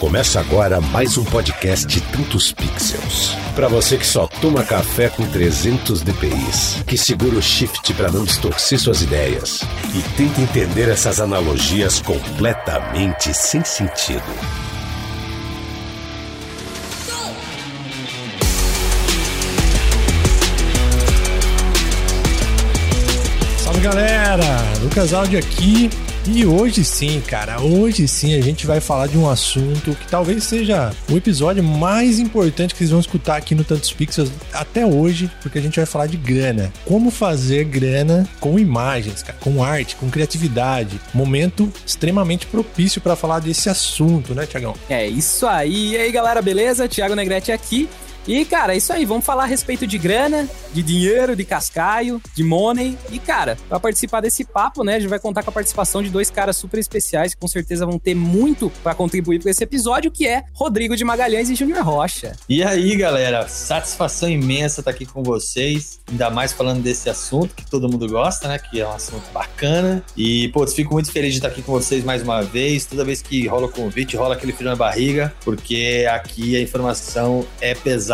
Começa agora mais um podcast Tantos Pixels. Para você que só toma café com 300 dpi, que segura o shift para não distorcer suas ideias e tenta entender essas analogias completamente sem sentido. Salve galera, Lucas Áudio aqui e hoje sim, cara, hoje sim a gente vai falar de um assunto que talvez seja o episódio mais importante que vocês vão escutar aqui no Tantos Pixels até hoje, porque a gente vai falar de grana. Como fazer grana com imagens, cara, com arte, com criatividade. Momento extremamente propício para falar desse assunto, né, Tiagão? É isso aí. E aí, galera, beleza? Thiago Negrete aqui. E, cara, é isso aí. Vamos falar a respeito de grana, de dinheiro, de cascaio, de money. E, cara, para participar desse papo, né, a gente vai contar com a participação de dois caras super especiais que com certeza vão ter muito para contribuir para esse episódio, que é Rodrigo de Magalhães e Júnior Rocha. E aí, galera, satisfação imensa estar aqui com vocês, ainda mais falando desse assunto que todo mundo gosta, né, que é um assunto bacana. E, pô, fico muito feliz de estar aqui com vocês mais uma vez. Toda vez que rola o convite, rola aquele frio na barriga, porque aqui a informação é pesada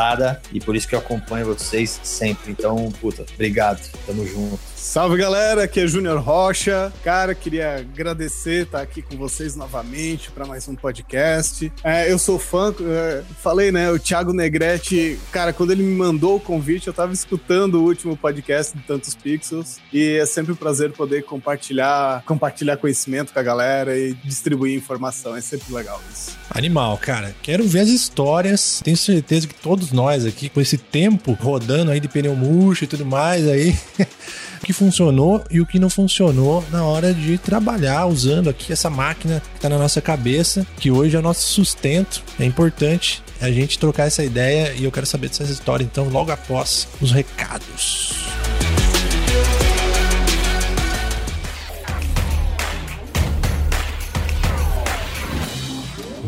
e por isso que eu acompanho vocês sempre. Então, puta, obrigado. Tamo junto. Salve galera, aqui é Júnior Rocha. Cara, queria agradecer estar aqui com vocês novamente para mais um podcast. É, eu sou fã, é, falei, né? O Thiago Negrete, cara, quando ele me mandou o convite, eu tava escutando o último podcast de Tantos Pixels e é sempre um prazer poder compartilhar, compartilhar conhecimento com a galera e distribuir informação. É sempre legal isso. Animal, cara. Quero ver as histórias. Tenho certeza que todos nós aqui, com esse tempo rodando aí de pneu murcho e tudo mais aí. que funcionou e o que não funcionou na hora de trabalhar usando aqui essa máquina que está na nossa cabeça, que hoje é o nosso sustento. É importante a gente trocar essa ideia e eu quero saber dessa história então logo após os recados.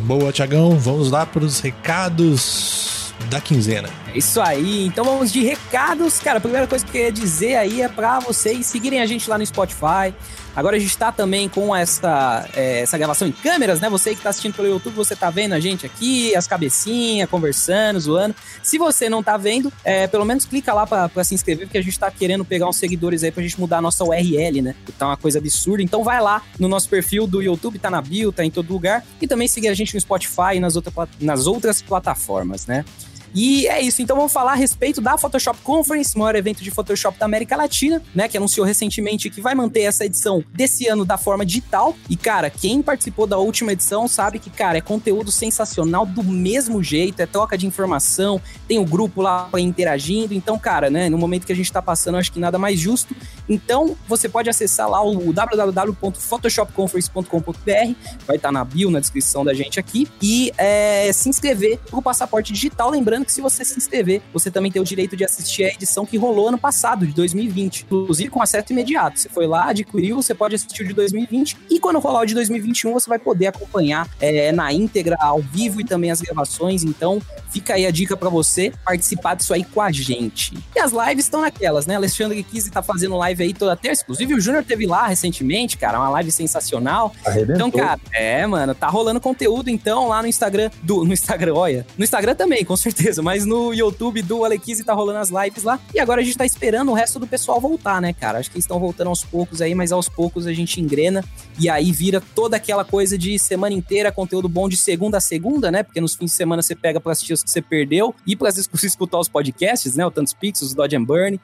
Boa, Tiagão. Vamos lá para os recados da quinzena. É isso aí. Então vamos de recados. Cara, a primeira coisa que eu queria dizer aí é para vocês seguirem a gente lá no Spotify. Agora a gente tá também com essa, é, essa gravação em câmeras, né? Você que tá assistindo pelo YouTube, você tá vendo a gente aqui, as cabecinhas, conversando, zoando. Se você não tá vendo, é, pelo menos clica lá pra se inscrever, porque a gente tá querendo pegar uns seguidores aí pra gente mudar a nossa URL, né? Que tá uma coisa absurda. Então vai lá no nosso perfil do YouTube, tá na bio, tá em todo lugar. E também seguir a gente no Spotify e nas, outra, nas outras plataformas, né? E é isso, então vamos falar a respeito da Photoshop Conference, maior evento de Photoshop da América Latina, né? Que anunciou recentemente que vai manter essa edição desse ano da forma digital. E, cara, quem participou da última edição sabe que, cara, é conteúdo sensacional do mesmo jeito, é troca de informação, tem o um grupo lá interagindo. Então, cara, né? No momento que a gente tá passando, acho que nada mais justo. Então, você pode acessar lá o www.photoshopconference.com.br, vai estar tá na bio, na descrição da gente aqui, e é, se inscrever pro passaporte digital. Lembrando que se você se inscrever, você também tem o direito de assistir a edição que rolou ano passado, de 2020, inclusive com acesso imediato. Você foi lá, adquiriu, você pode assistir o de 2020 e quando rolar o de 2021, você vai poder acompanhar é, na íntegra, ao vivo e também as gravações. Então, fica aí a dica para você participar disso aí com a gente. E as lives estão naquelas, né? Alexandre Kise tá fazendo live aí toda terça. Inclusive, o Júnior teve lá recentemente, cara, uma live sensacional. Arrebentou. Então, cara, é, mano, tá rolando conteúdo então lá no Instagram do. No Instagram, olha. No Instagram também, com certeza, mas no YouTube do Alequise tá rolando as lives lá. E agora a gente tá esperando o resto do pessoal voltar, né, cara? Acho que eles estão voltando aos poucos aí, mas aos poucos a gente engrena e aí vira toda aquela coisa de semana inteira, conteúdo bom de segunda a segunda, né? Porque nos fins de semana você pega pra assistir os que você perdeu e pra escutar os podcasts, né? O Tantos Pixels, o Dodge and Burn.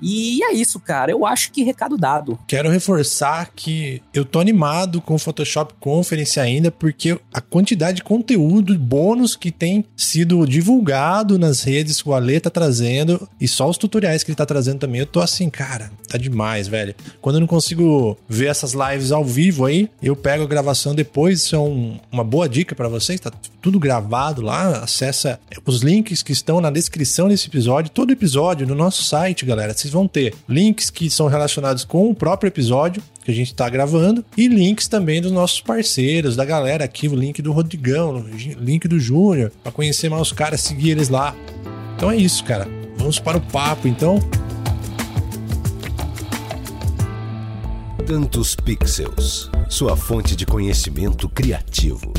E é isso, cara. Eu acho que recado dado. Quero reforçar que eu tô animado com o Photoshop Conference ainda, porque a quantidade de conteúdo, bônus que tem sido divulgado nas redes que o Ale tá trazendo, e só os tutoriais que ele tá trazendo também, eu tô assim, cara, tá demais, velho. Quando eu não consigo ver essas lives ao vivo aí, eu pego a gravação depois, isso é um, uma boa dica para vocês, tá tudo gravado lá, acessa os links que estão na descrição desse episódio, todo episódio no nosso site, galera. Vocês vão ter links que são relacionados com o próprio episódio que a gente está gravando e links também dos nossos parceiros, da galera aqui, o link do Rodrigão, link do Júnior, para conhecer mais os caras, seguir eles lá. Então é isso, cara. Vamos para o papo, então. Tantos Pixels, sua fonte de conhecimento criativo.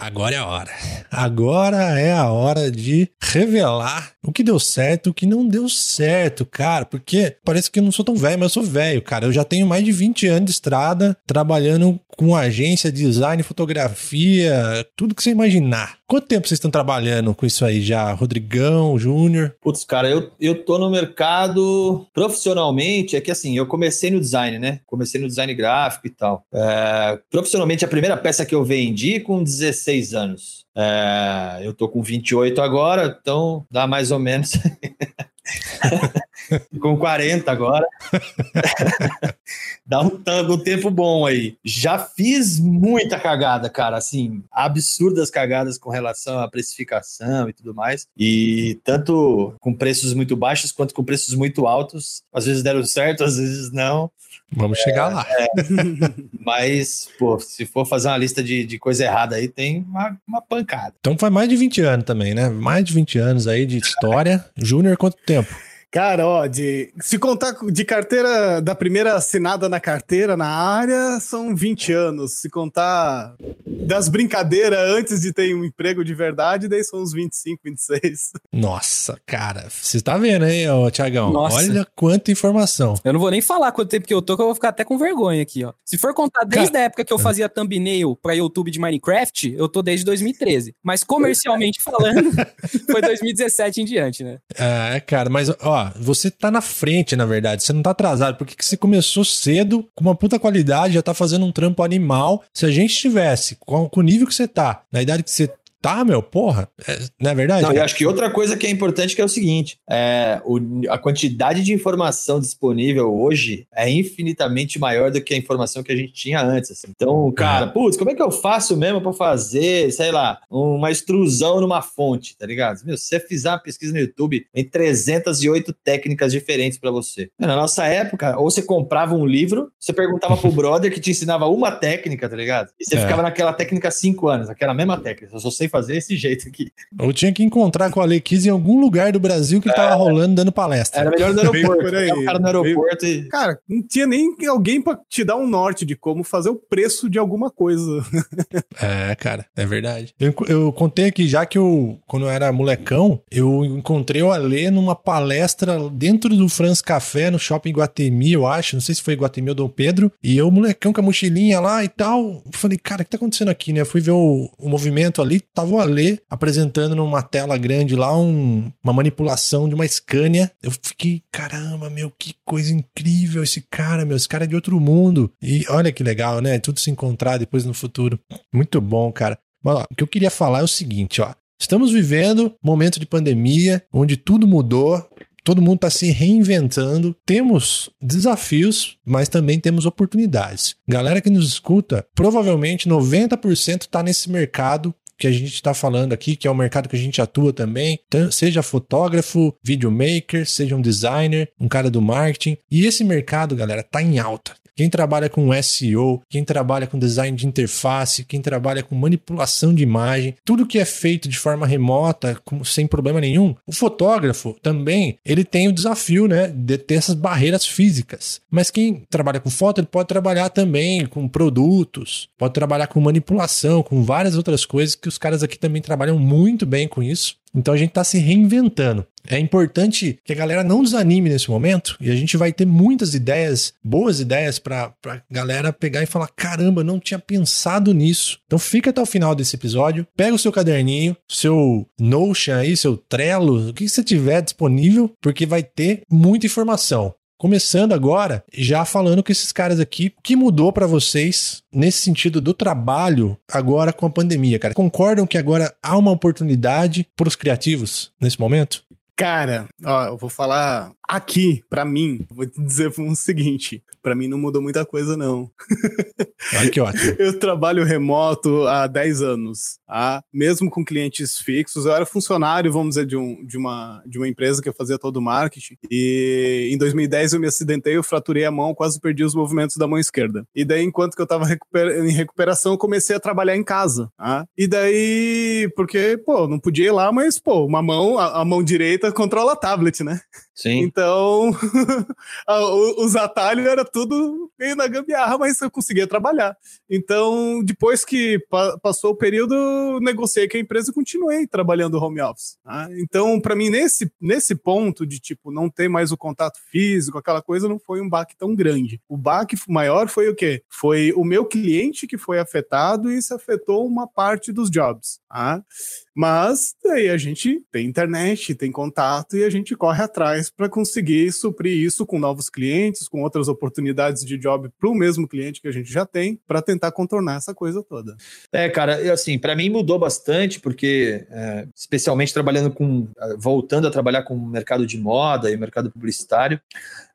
Agora é a hora. Agora é a hora de revelar o que deu certo, o que não deu certo, cara. Porque parece que eu não sou tão velho, mas eu sou velho, cara. Eu já tenho mais de 20 anos de estrada trabalhando com agência, design, fotografia, tudo que você imaginar. Quanto tempo vocês estão trabalhando com isso aí já? Rodrigão, Júnior? Putz, cara, eu, eu tô no mercado profissionalmente. É que assim, eu comecei no design, né? Comecei no design gráfico e tal. É, profissionalmente, a primeira peça que eu vendi com 16 anos. É, eu tô com 28 agora, então dá mais ou menos. com 40 agora. Dá um, um, tempo bom aí. Já fiz muita cagada, cara, assim, absurdas cagadas com relação à precificação e tudo mais. E tanto com preços muito baixos quanto com preços muito altos. Às vezes deram certo, às vezes não. Vamos é, chegar lá. É, mas, pô, se for fazer uma lista de, de coisa errada aí, tem uma, uma pancada. Então faz mais de 20 anos também, né? Mais de 20 anos aí de história. Júnior, quanto tempo? Cara, ó, de, se contar de carteira, da primeira assinada na carteira, na área, são 20 anos. Se contar das brincadeiras antes de ter um emprego de verdade, daí são uns 25, 26. Nossa, cara, você tá vendo, hein, Tiagão? Olha quanta informação. Eu não vou nem falar quanto tempo que eu tô, que eu vou ficar até com vergonha aqui, ó. Se for contar desde cara... a época que eu fazia thumbnail pra YouTube de Minecraft, eu tô desde 2013. Mas comercialmente falando, foi 2017 em diante, né? É, cara, mas, ó, você tá na frente, na verdade. Você não tá atrasado, porque você começou cedo, com uma puta qualidade, já tá fazendo um trampo animal. Se a gente tivesse, com, com o nível que você tá, na idade que você Tá, meu, porra. É, não é verdade? Não, eu acho que outra coisa que é importante que é o seguinte: é, o, a quantidade de informação disponível hoje é infinitamente maior do que a informação que a gente tinha antes. Assim. Então, cara, putz, como é que eu faço mesmo para fazer, sei lá, uma extrusão numa fonte, tá ligado? Meu, se você fizer uma pesquisa no YouTube, tem 308 técnicas diferentes para você. Na nossa época, ou você comprava um livro, você perguntava pro brother que te ensinava uma técnica, tá ligado? E você é. ficava naquela técnica cinco anos, aquela mesma técnica. Eu só sei fazer esse jeito aqui. Eu tinha que encontrar com a Alequise em algum lugar do Brasil que é, tava rolando dando palestra. Era melhor no aeroporto. Aí. O cara no aeroporto e... Cara, não tinha nem alguém para te dar um norte de como fazer o preço de alguma coisa. é, cara, é verdade. Eu, eu contei aqui já que eu, quando eu era molecão, eu encontrei o Ale numa palestra dentro do Franz Café, no shopping Guatemi, eu acho. Não sei se foi Guatemi ou Dom Pedro. E eu, molecão com a mochilinha lá e tal. Falei, cara, o que tá acontecendo aqui, né? Eu fui ver o, o movimento ali, tava o Ale apresentando numa tela grande lá um, uma manipulação de uma Scania. Eu fiquei, caramba, meu, que coisa incrível esse cara, meu, esse cara é de outro mundo. E olha que legal, né? Tudo se encontrar depois no futuro. Muito bom, cara. Mas, ó, o que eu queria falar é o seguinte, ó. Estamos vivendo momento de pandemia onde tudo mudou, todo mundo está se reinventando. Temos desafios, mas também temos oportunidades. Galera que nos escuta, provavelmente 90% está nesse mercado que a gente está falando aqui, que é o mercado que a gente atua também, seja fotógrafo, videomaker, seja um designer, um cara do marketing. E esse mercado, galera, tá em alta. Quem trabalha com SEO, quem trabalha com design de interface, quem trabalha com manipulação de imagem, tudo que é feito de forma remota, com, sem problema nenhum, o fotógrafo também, ele tem o desafio, né, de ter essas barreiras físicas. Mas quem trabalha com foto, ele pode trabalhar também com produtos, pode trabalhar com manipulação, com várias outras coisas que os caras aqui também trabalham muito bem com isso. Então a gente está se reinventando. É importante que a galera não desanime nesse momento e a gente vai ter muitas ideias, boas ideias para a galera pegar e falar: caramba, não tinha pensado nisso. Então fica até o final desse episódio, pega o seu caderninho, seu Notion aí, seu Trello, o que você tiver disponível, porque vai ter muita informação. Começando agora, já falando com esses caras aqui, o que mudou para vocês nesse sentido do trabalho agora com a pandemia, cara? Concordam que agora há uma oportunidade para os criativos nesse momento? Cara, ó, eu vou falar aqui, para mim, vou te dizer o seguinte: para mim não mudou muita coisa, não. Olha que ótimo. eu trabalho remoto há 10 anos, tá? mesmo com clientes fixos. Eu era funcionário, vamos dizer, de, um, de, uma, de uma empresa que eu fazia todo o marketing. E em 2010 eu me acidentei, eu fraturei a mão, quase perdi os movimentos da mão esquerda. E daí, enquanto que eu tava em recuperação, eu comecei a trabalhar em casa. Tá? E daí, porque, pô, não podia ir lá, mas, pô, uma mão, a, a mão direita controla tablet, né? Sim. Então, os atalhos era tudo meio na gambiarra, mas eu conseguia trabalhar. Então, depois que pa- passou o período, negociei com a empresa e continuei trabalhando home office. tá? Então, para mim, nesse, nesse ponto de tipo não ter mais o contato físico, aquela coisa, não foi um baque tão grande. O baque maior foi o quê? Foi o meu cliente que foi afetado e isso afetou uma parte dos jobs. tá? Mas daí a gente tem internet, tem contato e a gente corre atrás para conseguir suprir isso com novos clientes, com outras oportunidades de job para o mesmo cliente que a gente já tem, para tentar contornar essa coisa toda. É, cara, assim, para mim mudou bastante, porque, é, especialmente trabalhando com, eh, voltando a trabalhar com o mercado de moda e mercado publicitário,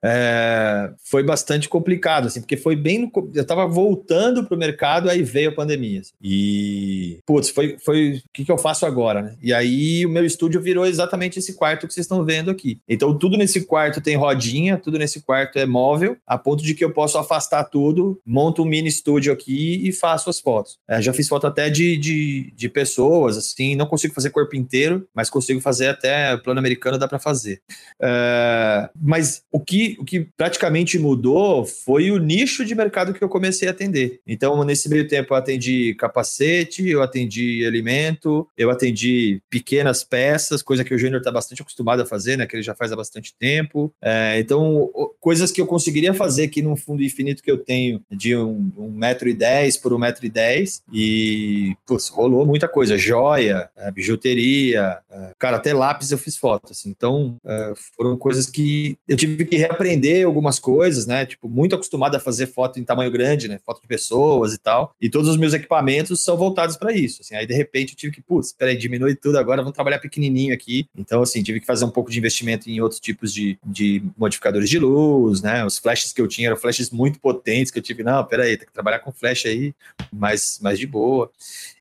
é, foi bastante complicado, assim, porque foi bem no, eu tava voltando pro mercado, aí veio a pandemia, assim. e, putz, foi, foi, o que que eu faço agora, né? E aí o meu estúdio virou exatamente esse quarto que vocês estão vendo aqui. Então tudo nesse quarto tem rodinha, tudo nesse quarto é móvel, a ponto de que eu posso afastar tudo, monto um mini estúdio aqui e faço as fotos. É, já fiz foto até de, de, de pessoas, assim, não consigo fazer corpo inteiro, mas consigo fazer até plano americano, dá para fazer. É, mas o que, o que praticamente mudou foi o nicho de mercado que eu comecei a atender. Então, nesse meio tempo, eu atendi capacete, eu atendi alimento, eu atendi pequenas peças, coisa que o Júnior está bastante acostumado a fazer, né? Que ele já faz há bastante tempo. É, então, coisas que eu conseguiria fazer aqui num fundo infinito que eu tenho de um, um metro e dez por um metro e dez e, putz, rolou muita coisa. Joia, é, bijuteria, é, cara, até lápis eu fiz foto, assim. Então, é, foram coisas que eu tive que reaprender algumas coisas, né? Tipo, muito acostumado a fazer foto em tamanho grande, né? Foto de pessoas e tal. E todos os meus equipamentos são voltados para isso. Assim, aí, de repente, eu tive que, putz, peraí, diminui tudo agora, vamos trabalhar pequenininho aqui. Então, assim, tive que fazer um pouco de investimento em outros tipos de, de modificadores de luz, né? Os flashes que eu tinha eram flashes muito potentes, que eu tive, não, peraí, tem que trabalhar com flash aí, mais, mais de boa.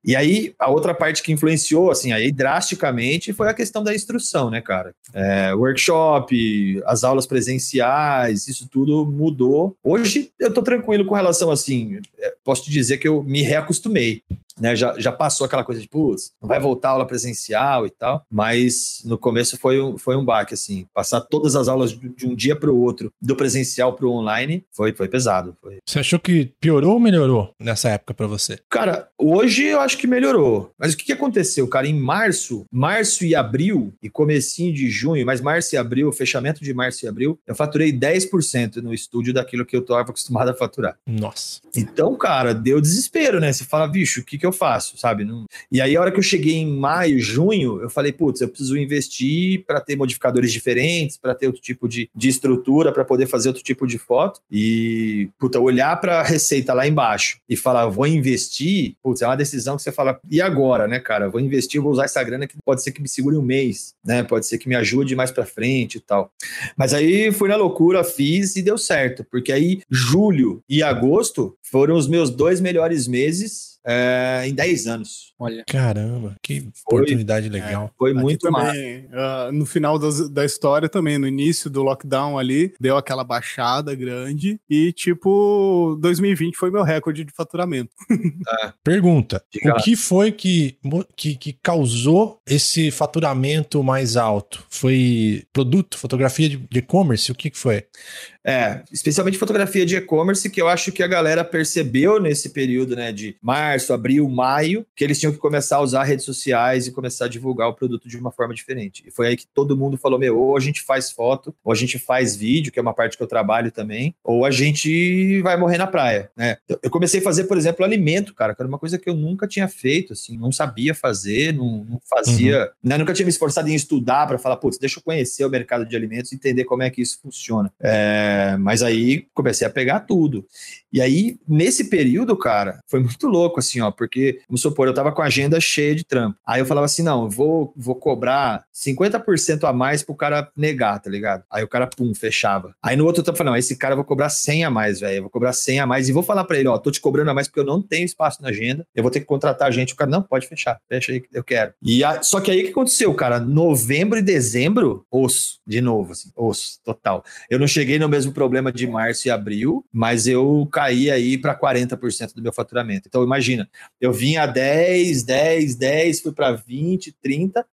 E aí, a outra parte que influenciou, assim, aí drasticamente foi a questão da instrução, né, cara? É, workshop, as aulas presenciais, isso tudo mudou. Hoje eu tô tranquilo com relação, assim, é, posso te dizer que eu me reacostumei. Né, já, já passou aquela coisa de, putz, não vai voltar a aula presencial e tal, mas no começo foi um, foi um baque, assim, passar todas as aulas de, de um dia para o outro, do presencial para o online, foi, foi pesado. Foi. Você achou que piorou ou melhorou nessa época pra você? Cara, hoje eu acho que melhorou. Mas o que, que aconteceu, cara? Em março, março e abril, e comecinho de junho, mas março e abril, fechamento de março e abril, eu faturei 10% no estúdio daquilo que eu estava acostumado a faturar. Nossa. Então, cara, deu desespero, né? Você fala, bicho, o que, que eu faço, sabe? E aí, a hora que eu cheguei em maio, junho, eu falei, putz, eu preciso investir para ter modificadores diferentes, para ter outro tipo de, de estrutura, para poder fazer outro tipo de foto. E, puta, olhar para a receita lá embaixo e falar, vou investir, putz, é uma decisão que você fala, e agora, né, cara? Vou investir, vou usar essa grana que pode ser que me segure um mês, né? Pode ser que me ajude mais para frente e tal. Mas aí fui na loucura, fiz e deu certo, porque aí julho e agosto foram os meus dois melhores meses é, em 10 anos. Olha. Caramba, que oportunidade legal. Foi Aqui muito massa. também, ah, no final das- da história também, no início do lockdown ali, deu aquela baixada grande e, tipo, 2020 foi meu recorde de faturamento. Pergunta: Diga o lá. que foi que, que, que causou esse faturamento mais alto? Foi produto, fotografia de de e-commerce? O que, que foi? É, especialmente fotografia de e-commerce, que eu acho que a galera percebeu nesse período, né, de março, abril, maio, que eles tinham que começar a usar redes sociais e começar a divulgar o produto de uma forma diferente. E foi aí que todo mundo falou: meu, ou a gente faz foto, ou a gente faz vídeo, que é uma parte que eu trabalho também, ou a gente vai morrer na praia, né? Eu- comecei a fazer, por exemplo, alimento, cara, que era uma coisa que eu nunca tinha feito, assim, não sabia fazer, não, não fazia, né? Nunca tinha me esforçado em estudar para falar, putz, deixa eu conhecer o mercado de alimentos e entender como é que isso funciona. É, mas aí comecei a pegar tudo. E aí, nesse período, cara, foi muito louco, assim, ó, porque, vamos supor, eu tava com a agenda cheia de trampo. Aí eu falava assim: não, vou, vou cobrar 50% a mais pro cara negar, tá ligado? Aí o cara, pum, fechava. Aí no outro eu tava falando: não, esse cara eu vou cobrar 100 a mais, velho. Eu vou cobrar 100 a mais e vou falar pra ele: ó, tô te cobrando a mais porque eu não tenho espaço na agenda. Eu vou ter que contratar gente. O cara, não, pode fechar, fecha aí, eu quero. E a- só que aí o que aconteceu, cara? Novembro e dezembro, osso, de novo, assim, osso, total. Eu não cheguei no mesmo problema de março e abril, mas eu caí aí para 40% do meu faturamento. Então, imagina, eu vinha a 10, 10, 10, fui para 20, 30,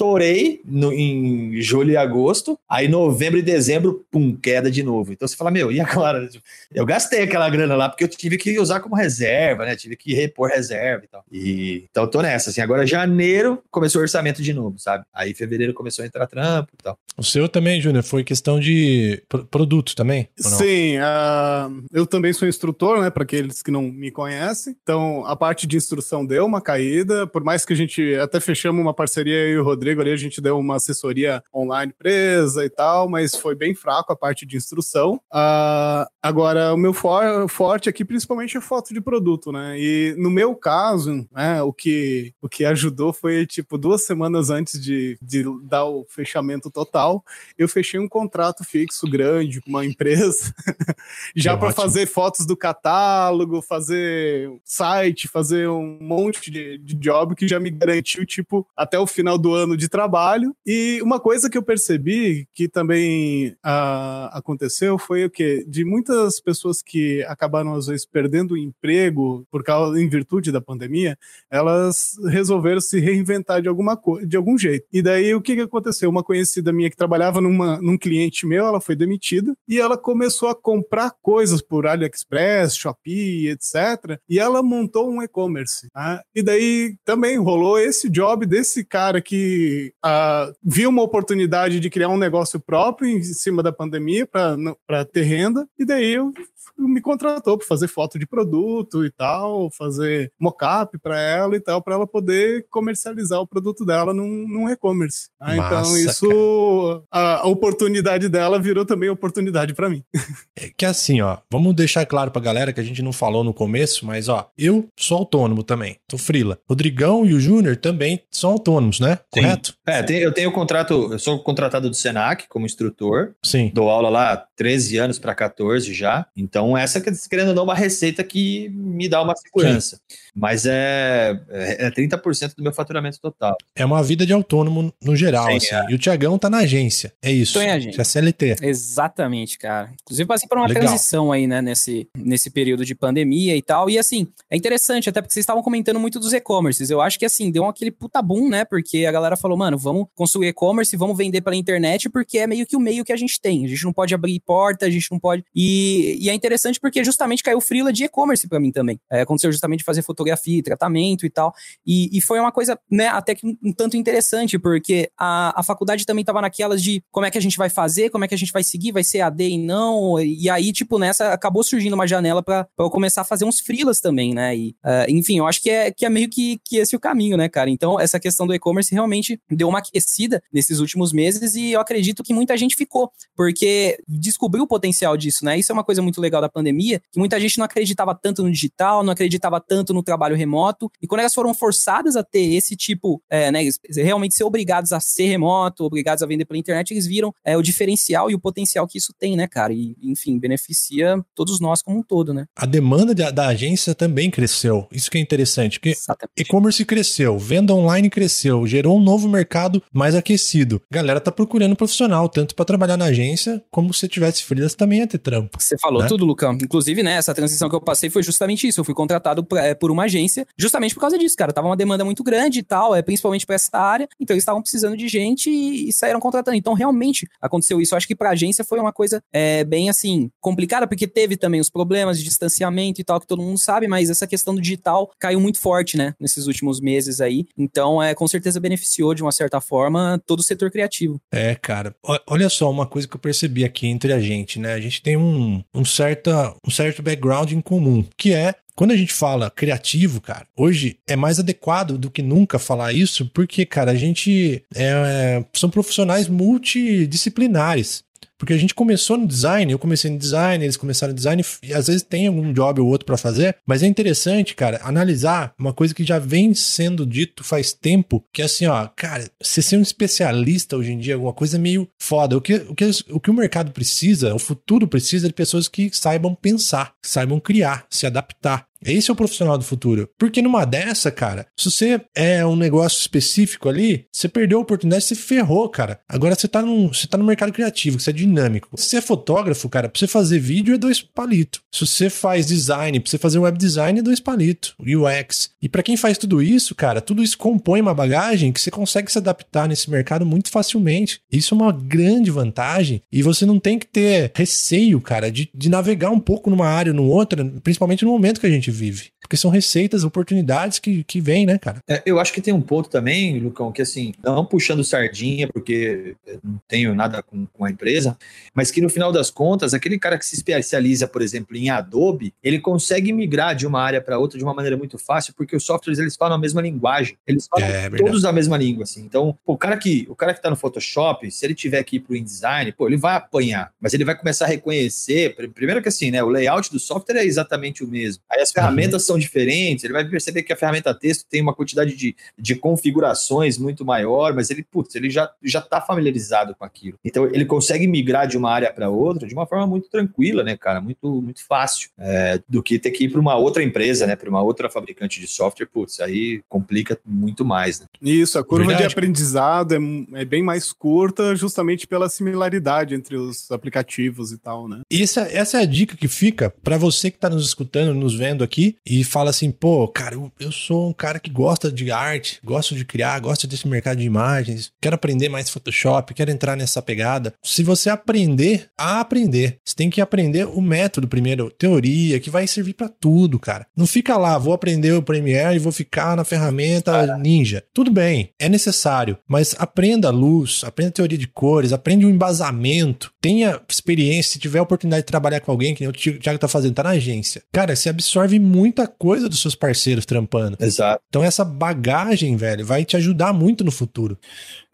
estourei no, em julho e agosto, aí novembro e dezembro, pum, queda de novo. Então você fala, meu, e agora? Eu gastei aquela grana lá porque eu tive que usar como reserva, né? Tive que repor reserva e tal. E, então eu tô nessa, assim. Agora janeiro começou o orçamento de novo, sabe? Aí fevereiro começou a entrar trampo e tal. O seu também, Júnior, foi questão de pro produto também? Sim, uh, eu também sou instrutor, né? Para aqueles que não me conhecem. Então a parte de instrução deu uma caída, por mais que a gente até fechamos uma parceria eu e o Rodrigo ali, a gente deu uma assessoria online presa e tal, mas foi bem fraco a parte de instrução. Uh, agora, o meu for forte aqui principalmente é foto de produto, né? E no meu caso, né, o que, o que ajudou foi, tipo, duas semanas antes de, de dar o fechamento total, eu fechei um contrato fixo grande com uma empresa, já para fazer fotos do catálogo, fazer site, fazer um monte de, de job que já me garantiu, tipo, até o final do ano de trabalho. E uma coisa que eu percebi que também uh, aconteceu foi o que de muitas pessoas que acabaram às vezes perdendo o emprego por causa em virtude da pandemia, elas resolveram se reinventar de alguma coisa, de algum jeito. E daí o que, que aconteceu? Uma conhecida minha que trabalhava numa, num cliente meu, ela foi demitida e ela começou a comprar coisas por AliExpress, Shopee, etc. E ela montou um e-commerce. Né? E daí também rolou esse job desse cara que uh, viu uma oportunidade de criar um negócio próprio em cima da pandemia para ter renda. E daí eu me contratou para fazer foto de produto e tal, fazer mockup para ela e tal, para ela poder comercializar o produto dela num, num e-commerce. Ah, então isso, a, a, oportunidade dela virou também oportunidade para mim. É que assim, ó, vamos deixar claro pra galera que a gente não falou no começo, mas ó, eu sou autônomo também, sou frila. Rodrigão e o Júnior também são autônomos, né? Sim. Correto? É, eu tenho contrato, eu sou contratado do Senac como instrutor. Sim. Dou aula lá há 13 anos para 14 já. Então essa, querendo ou não, é uma receita que me dá uma segurança. Sim. Mas é, é 30% do meu faturamento total. É uma vida de autônomo no geral, Sim, assim. É. E o Tiagão tá na agência. É isso. Tô em agência. É CLT. Exatamente, cara. Inclusive, passei por uma Legal. transição aí, né, nesse, nesse período de pandemia e tal. E assim, é interessante, até porque vocês estavam comentando muito dos e-commerces. Eu acho que assim, deu aquele puta boom, né? Porque a galera falou, mano, vamos construir e-commerce, vamos vender pela internet, porque é meio que o meio que a gente tem. A gente não pode abrir porta, a gente não pode. E, e é interessante porque justamente caiu frila de e-commerce para mim também. É, aconteceu justamente fazer fotografia, tratamento e tal. E, e foi uma coisa, né, até que um tanto interessante, porque a, a faculdade também tava naquelas de como é que a gente vai fazer, como é que a gente vai seguir, vai ser AD e não. E aí, tipo, nessa acabou surgindo uma janela para eu começar a fazer uns frilas também, né? E, uh, enfim, eu acho que é, que é meio que, que esse o caminho, né, cara? Então, essa questão do e-commerce realmente deu uma aquecida nesses últimos meses e eu acredito que muita gente ficou, porque descobriu o potencial disso, né? Isso é uma coisa muito legal da pandemia, que muita gente não acreditava tanto no digital, não acreditava tanto no trabalho remoto, e quando elas foram forçadas a ter esse tipo, é, né, realmente ser obrigados a ser remoto, obrigados a vender pela internet, eles viram é, o diferencial e o potencial que isso tem, né, cara? E, enfim, beneficia todos nós como um todo, né? A demanda da, da agência também cresceu. Isso que é interessante, porque e-commerce cresceu, venda online cresceu, gerou um novo mercado mais aquecido. A galera tá procurando profissional, tanto para trabalhar na agência, como se tivesse freelas também ia ter trampo. Você falou né? tudo, Lucão. Inclusive, né, essa transição que eu passei foi justamente isso. Eu fui contratado é, por uma agência, justamente por causa disso, cara. Tava uma demanda muito grande e tal, é, principalmente para essa área. Então eles estavam precisando de gente e, e, saíram contratando. Então realmente aconteceu isso. Eu acho que pra agência foi uma coisa é, bem assim, complicada, porque teve também os problemas de distanciamento e tal, que todo mundo sabe, mas essa questão do digital caiu muito forte, né, nesses últimos meses aí. Então, é, com certeza beneficiou de uma certa forma todo o setor criativo. É, cara. Olha só uma coisa que eu percebi aqui entre a gente, né? A gente tem um, um, certa, um certo background em comum, que é quando a gente fala criativo, cara, hoje é mais adequado do que nunca falar isso, porque, cara, a gente é, são profissionais multidisciplinares. Porque a gente começou no design, eu comecei no design, eles começaram no design, e às vezes tem algum job ou outro para fazer, mas é interessante, cara, analisar uma coisa que já vem sendo dito faz tempo, que é assim, ó, cara, você ser um especialista hoje em dia, alguma coisa meio foda. O que o, que, o, que o mercado precisa, o futuro precisa de pessoas que saibam pensar, saibam criar, se adaptar. Esse é o profissional do futuro. Porque numa dessa, cara, se você é um negócio específico ali, você perdeu a oportunidade, você ferrou, cara. Agora você tá, num, você tá no mercado criativo, você é dinâmico. Se você é fotógrafo, cara, pra você fazer vídeo é dois palitos. Se você faz design, pra você fazer web design é dois palitos. UX. E para quem faz tudo isso, cara, tudo isso compõe uma bagagem que você consegue se adaptar nesse mercado muito facilmente. Isso é uma grande vantagem e você não tem que ter receio, cara, de, de navegar um pouco numa área ou numa outra, principalmente no momento que a gente vive. Porque são receitas, oportunidades que, que vêm, né, cara? É, eu acho que tem um ponto também, Lucão, que assim, não puxando sardinha, porque não tenho nada com, com a empresa, mas que no final das contas, aquele cara que se especializa, por exemplo, em Adobe, ele consegue migrar de uma área para outra de uma maneira muito fácil, porque os softwares eles falam a mesma linguagem, eles falam É, verdade. todos a mesma língua, assim. Então, pô, o cara que o cara que tá no Photoshop, se ele tiver que ir pro InDesign, pô, ele vai apanhar, mas ele vai começar a reconhecer, pr- primeiro que assim, né, o layout do software é exatamente o mesmo. Aí as ferramentas são diferentes, ele vai perceber que a ferramenta texto tem uma quantidade de, de configurações muito maior, mas ele, putz, ele já já tá familiarizado com aquilo. Então, ele consegue migrar de uma área para outra de uma forma muito tranquila, né, cara, muito muito fácil, é, do que ter que ir para uma outra empresa, né, para uma outra fabricante de software, putz, aí complica muito mais, né? Isso, a curva Verdade. de aprendizado é, é bem mais curta, justamente pela similaridade entre os aplicativos e tal, né? Essa, essa é a dica que fica pra você que tá nos escutando, nos vendo aqui e fala assim: pô, cara, eu, eu sou um cara que gosta de arte, gosto de criar, gosto desse mercado de imagens, quero aprender mais Photoshop, quero entrar nessa pegada. Se você aprender a aprender, você tem que aprender o método primeiro, teoria, que vai servir pra tudo, cara. Não fica lá, vou aprender o Premiere e vou ficar na ferramenta ninja. Tudo bem, é necessário, mas aprenda a luz, aprenda a teoria de cores, aprende um embasamento, tenha experiência, se tiver a oportunidade de trabalhar com alguém, que nem o Thi- Thiago tá fazendo, tá na agência. Cara, você absorve muita coisa dos seus parceiros trampando. Exato. Então essa bagagem, velho, vai te ajudar muito no futuro.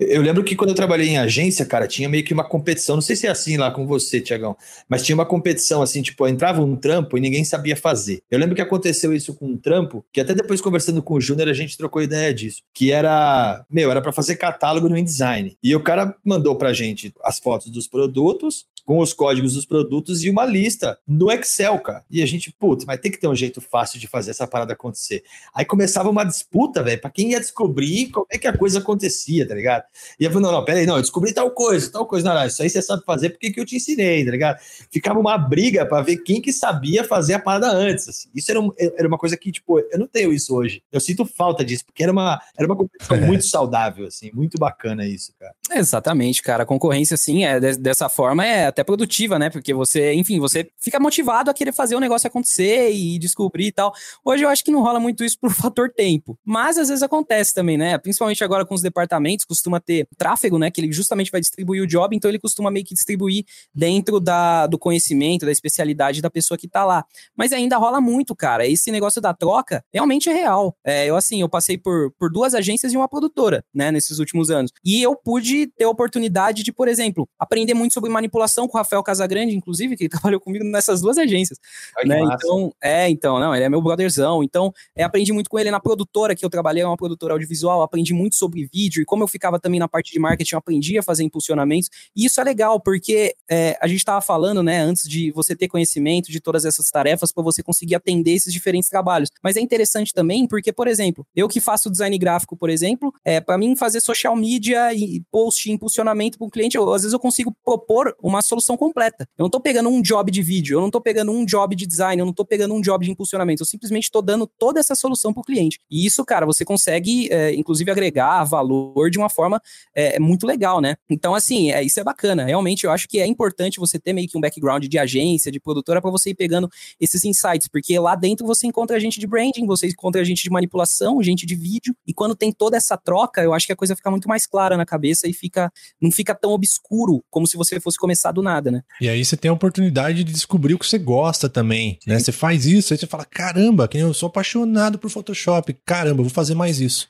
Eu lembro que quando eu trabalhei em agência, cara, tinha meio que uma competição. Não sei se é assim lá com você, Tiagão, mas tinha uma competição assim, tipo, entrava um trampo e ninguém sabia fazer. Eu lembro que aconteceu isso com um trampo, que até depois conversando com o Júnior a gente trocou ideia disso, que era, meu, era para fazer catálogo no InDesign. E o cara mandou pra gente as fotos dos produtos, com os códigos dos produtos e uma lista no Excel, cara. E a gente, putz, mas tem que ter um jeito fácil de fazer essa parada acontecer. Aí começava uma disputa, velho, pra quem ia descobrir como é que a coisa acontecia, tá ligado? E eu falei, não, não, peraí, não, eu descobri tal coisa, tal coisa, não, não, isso aí você sabe fazer porque que eu te ensinei, tá ligado? Ficava uma briga pra ver quem que sabia fazer a parada antes, assim. Isso era, um- era uma coisa que, tipo, eu não tenho isso hoje. Eu sinto falta disso, porque era uma, era uma competição muito saudável, assim, muito bacana isso, cara. Exatamente, cara. A concorrência, sim, é, de- dessa forma é até produtiva, né? Porque você, enfim, você fica motivado a querer fazer o negócio acontecer e descobrir e tal. Hoje eu acho que não rola muito isso por fator tempo. Mas às vezes acontece também, né? Principalmente agora com os departamentos, costuma ter tráfego, né? Que ele justamente vai distribuir o job, então ele costuma meio que distribuir dentro da, do conhecimento, da especialidade da pessoa que tá lá. Mas ainda rola muito, cara. Esse negócio da troca realmente é real. É, eu, assim, eu passei por, por duas agências e uma produtora, né, nesses últimos anos. E eu pude ter a oportunidade de, por exemplo, aprender muito sobre manipulação com o Rafael Casagrande, inclusive, que trabalhou comigo nessas duas agências. Que né? Então, é, então, não, ele é meu brotherzão. Então, é, aprendi muito com ele na produtora que eu trabalhei, é uma produtora audiovisual, aprendi muito sobre vídeo e como eu ficava também na parte de marketing, eu aprendi a fazer impulsionamentos. E isso é legal, porque é, a gente estava falando, né, antes de você ter conhecimento de todas essas tarefas para você conseguir atender esses diferentes trabalhos. Mas é interessante também, porque, por exemplo, eu que faço design gráfico, por exemplo, é, para mim fazer social media e post impulsionamento para o cliente, eu- às vezes eu consigo propor uma solução completa. Eu não tô pegando um job de vídeo, eu não tô pegando um job de design, eu não tô pegando um job de impulsionamento, eu simplesmente tô dando toda essa solução pro cliente. E isso, cara, você consegue, é, inclusive, agregar valor de uma forma é, muito legal, né? Então, assim, é, isso é bacana. Realmente, eu acho que é importante você ter meio que um background de agência, de produtora, para você ir pegando esses insights, porque lá dentro você encontra gente de branding, você encontra gente de manipulação, gente de vídeo, e quando tem toda essa troca, eu acho que a coisa fica muito mais clara na cabeça e fica não fica tão obscuro como se você fosse começar do nada, né? E aí você tem a oportunidade de descobrir o que você gosta também, né? Você faz isso, aí você fala, caramba, eu sou apaixonado por Photoshop, caramba, vou fazer mais isso.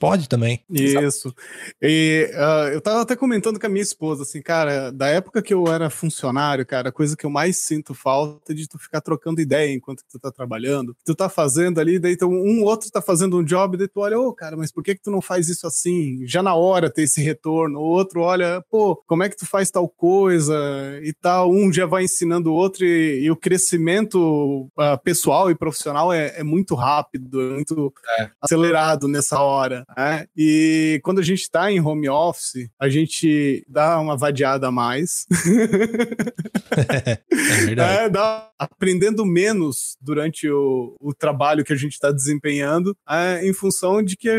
Pode também. Isso. E uh, eu tava até comentando com a minha esposa, assim, cara, da época que eu era funcionário, cara, a coisa que eu mais sinto falta é de tu ficar trocando ideia enquanto tu tá trabalhando. Tu tá fazendo ali, daí então, um outro tá fazendo um job, daí tu olha, ô, oh, cara, mas por que que tu não faz isso assim? Já na hora ter esse retorno. O outro olha, pô, como é que tu faz tal coisa e tal. Um já vai ensinando o outro e, e o crescimento uh, pessoal e profissional é, é muito rápido, é muito é. acelerado nessa hora. Né? E quando a gente está em home office, a gente dá uma vadiada a mais. é verdade. É, dá, aprendendo menos durante o, o trabalho que a gente está desempenhando, é, em função de que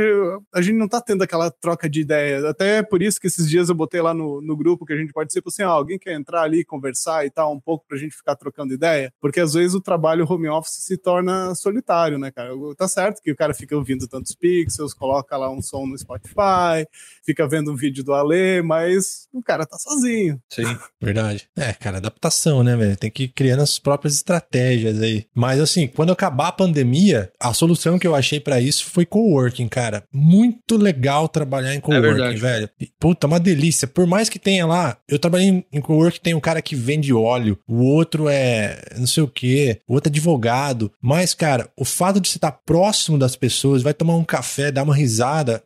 a gente não está tendo aquela troca de ideias. Até por isso que esses dias eu botei lá no, no grupo que a gente participa assim: ah, alguém quer entrar ali, conversar e tal, um pouco para a gente ficar trocando ideia? Porque às vezes o trabalho home office se torna solitário, né, cara? Tá certo que o cara fica ouvindo tantos pixels, coloca lá um som no Spotify, fica vendo um vídeo do Ale, mas o cara tá sozinho. Sim, verdade. É, cara, adaptação, né, velho? Tem que ir criando as próprias estratégias aí. Mas assim, quando acabar a pandemia, a solução que eu achei para isso foi coworking, cara. Muito legal trabalhar em é coworking, é velho. Puta, uma delícia. Por mais que tenha lá, eu trabalhei em coworking, tem um cara que vende óleo, o outro é não sei o que, o outro é advogado. Mas, cara, o fato de você estar próximo das pessoas, vai tomar um café, dar uma risada,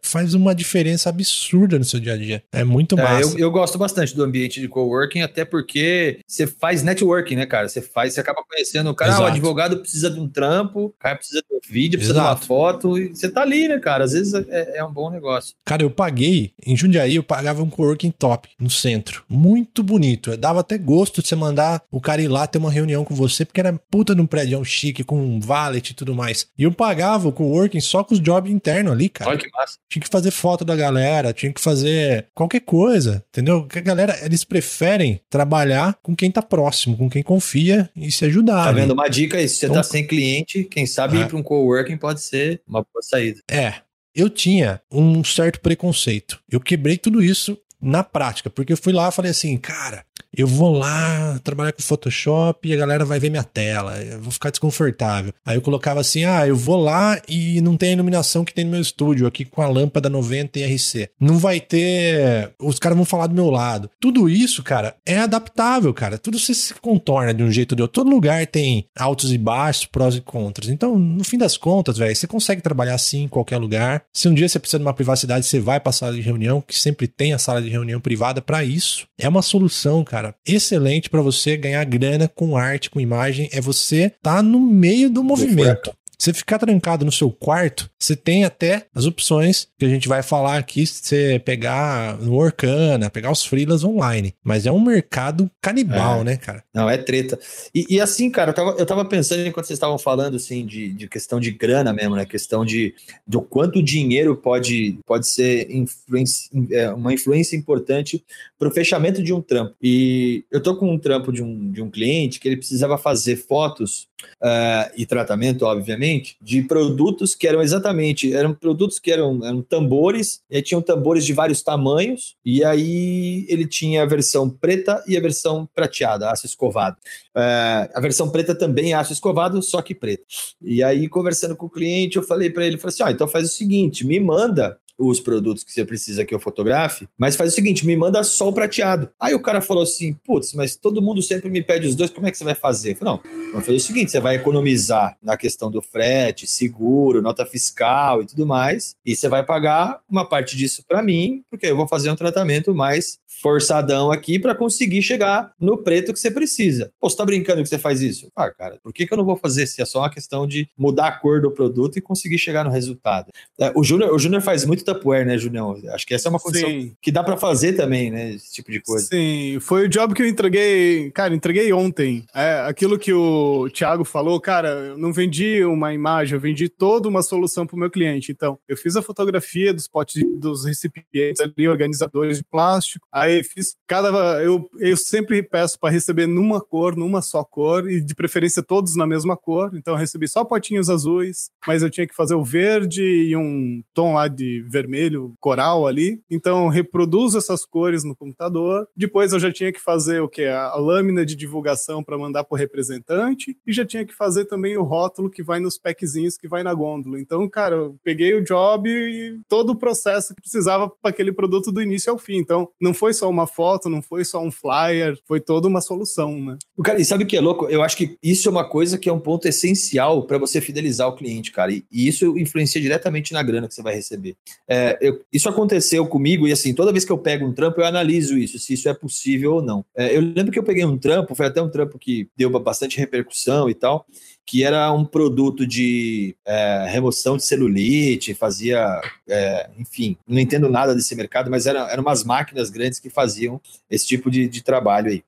faz uma diferença absurda no seu dia a dia. É muito é, massa. Eu, eu, gosto bastante do ambiente de coworking, até porque você faz networking, né, cara? Você faz, você acaba conhecendo o cara, ah, o advogado precisa de um trampo, o cara precisa de um vídeo, precisa Exato. de uma foto, e você tá ali, né, cara? Às vezes é, é um bom negócio. Cara, eu paguei, em Jundiaí, eu pagava um coworking top, no centro. Muito bonito. Eu dava até gosto de você mandar o cara ir lá ter uma reunião com você, porque era puta num prédio chique, com um valet e tudo mais. E eu pagava o coworking só com os jobs internos ali, cara. Olha que massa. Tinha que fazer foto da galera, tinha que fazer qualquer coisa, entendeu? Que a galera, eles preferem trabalhar com quem tá próximo, com quem confia e se ajudar. Tá vendo? Uma dica aí, se você tá então, tá sem cliente, quem sabe é. ir para um coworking pode ser uma boa saída. É, eu tinha um certo preconceito. Eu quebrei tudo isso na prática, porque eu fui lá e falei assim, cara, eu vou lá trabalhar com Photoshop e a galera vai ver minha tela, eu vou ficar desconfortável. Aí eu colocava assim: ah, eu vou lá e não tem a iluminação que tem no meu estúdio, aqui com a lâmpada 90 RC. Não vai ter. Os caras vão falar do meu lado. Tudo isso, cara, é adaptável, cara. Tudo se, contorna de um jeito ou de outro. Todo lugar tem altos e baixos, prós e contras. Então, no fim das contas, velho, você consegue trabalhar assim em qualquer lugar. Se um dia você precisa de uma privacidade, você vai para a sala de reunião, que sempre tem a sala de reunião privada para isso. É uma solução, cara excelente para você ganhar grana com arte, com imagem, é você tá no meio do movimento. Você ficar trancado no seu quarto, você tem até as opções que a gente vai falar aqui, você pegar no Orkana, pegar os freelas online. Mas é um mercado canibal, é. né, cara? Não, é treta. E, e, assim, cara, eu tava, eu tava pensando enquanto vocês estavam falando, assim, de, de questão de grana mesmo, né? Questão de do quanto dinheiro pode, pode ser influência, é, uma influência importante para o fechamento de um trampo. E eu tô com um trampo de um, de um cliente que ele precisava fazer fotos uh, e tratamento, obviamente, de produtos que eram exatamente, eram produtos que eram, eram tambores, e tinham tambores de vários tamanhos, e aí ele tinha a versão preta e a versão prateada, aço escovado. Uh, a versão preta também é aço escovado, só que preto. E aí, conversando com o cliente, eu falei para ele, falei assim, ah, então faz o seguinte, me manda os produtos que você precisa que eu fotografe, mas faz o seguinte, me manda só o prateado. Aí o cara falou assim, putz, mas todo mundo sempre me pede os dois, como é que você vai fazer? Eu falei, não, vamos fazer o seguinte, você vai economizar na questão do frete, seguro, nota fiscal e tudo mais, e você vai pagar uma parte disso para mim, porque eu vou fazer um tratamento mais forçadão aqui para conseguir chegar no preto que você precisa. Pô, você tá brincando que você faz isso? Ah, cara, por que, que eu não vou fazer se é só uma questão de mudar a cor do produto e conseguir chegar no resultado? É, o Júnior o faz muito Tupperware, né, Julião? Acho que essa é uma condição Sim. que dá para fazer também, né? Esse tipo de coisa. Sim, foi o job que eu entreguei, cara, entreguei ontem. É, aquilo que o Thiago falou, cara, eu não vendi uma imagem, eu vendi toda uma solução para o meu cliente. Então, eu fiz a fotografia dos potes, dos recipientes ali, organizadores de plástico, aí fiz cada. Eu, eu sempre peço para receber numa cor, numa só cor, e de preferência todos na mesma cor. Então, eu recebi só potinhos azuis, mas eu tinha que fazer o verde e um tom lá de vermelho coral ali. Então, reproduzo essas cores no computador. Depois eu já tinha que fazer o que? A lâmina de divulgação para mandar para o representante e já tinha que fazer também o rótulo que vai nos packzinhos que vai na gôndola. Então, cara, eu peguei o job e todo o processo que precisava para aquele produto do início ao fim. Então, não foi só uma foto, não foi só um flyer, foi toda uma solução, né? Cara, e sabe o que é louco? Eu acho que isso é uma coisa que é um ponto essencial para você fidelizar o cliente, cara. E, e, isso influencia diretamente na grana que você vai receber. É, eu, isso aconteceu comigo e assim, toda vez que eu pego um trampo, eu analiso isso, se isso é possível ou não. É, eu lembro que eu peguei um trampo, foi até um trampo que deu bastante repercussão e tal que era um produto de é, remoção de celulite, fazia, é, enfim, não entendo nada desse mercado, mas eram era umas máquinas grandes que faziam esse tipo de, de trabalho aí.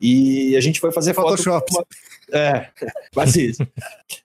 E a gente foi fazer Photoshop. foto. Uma, é, quase isso.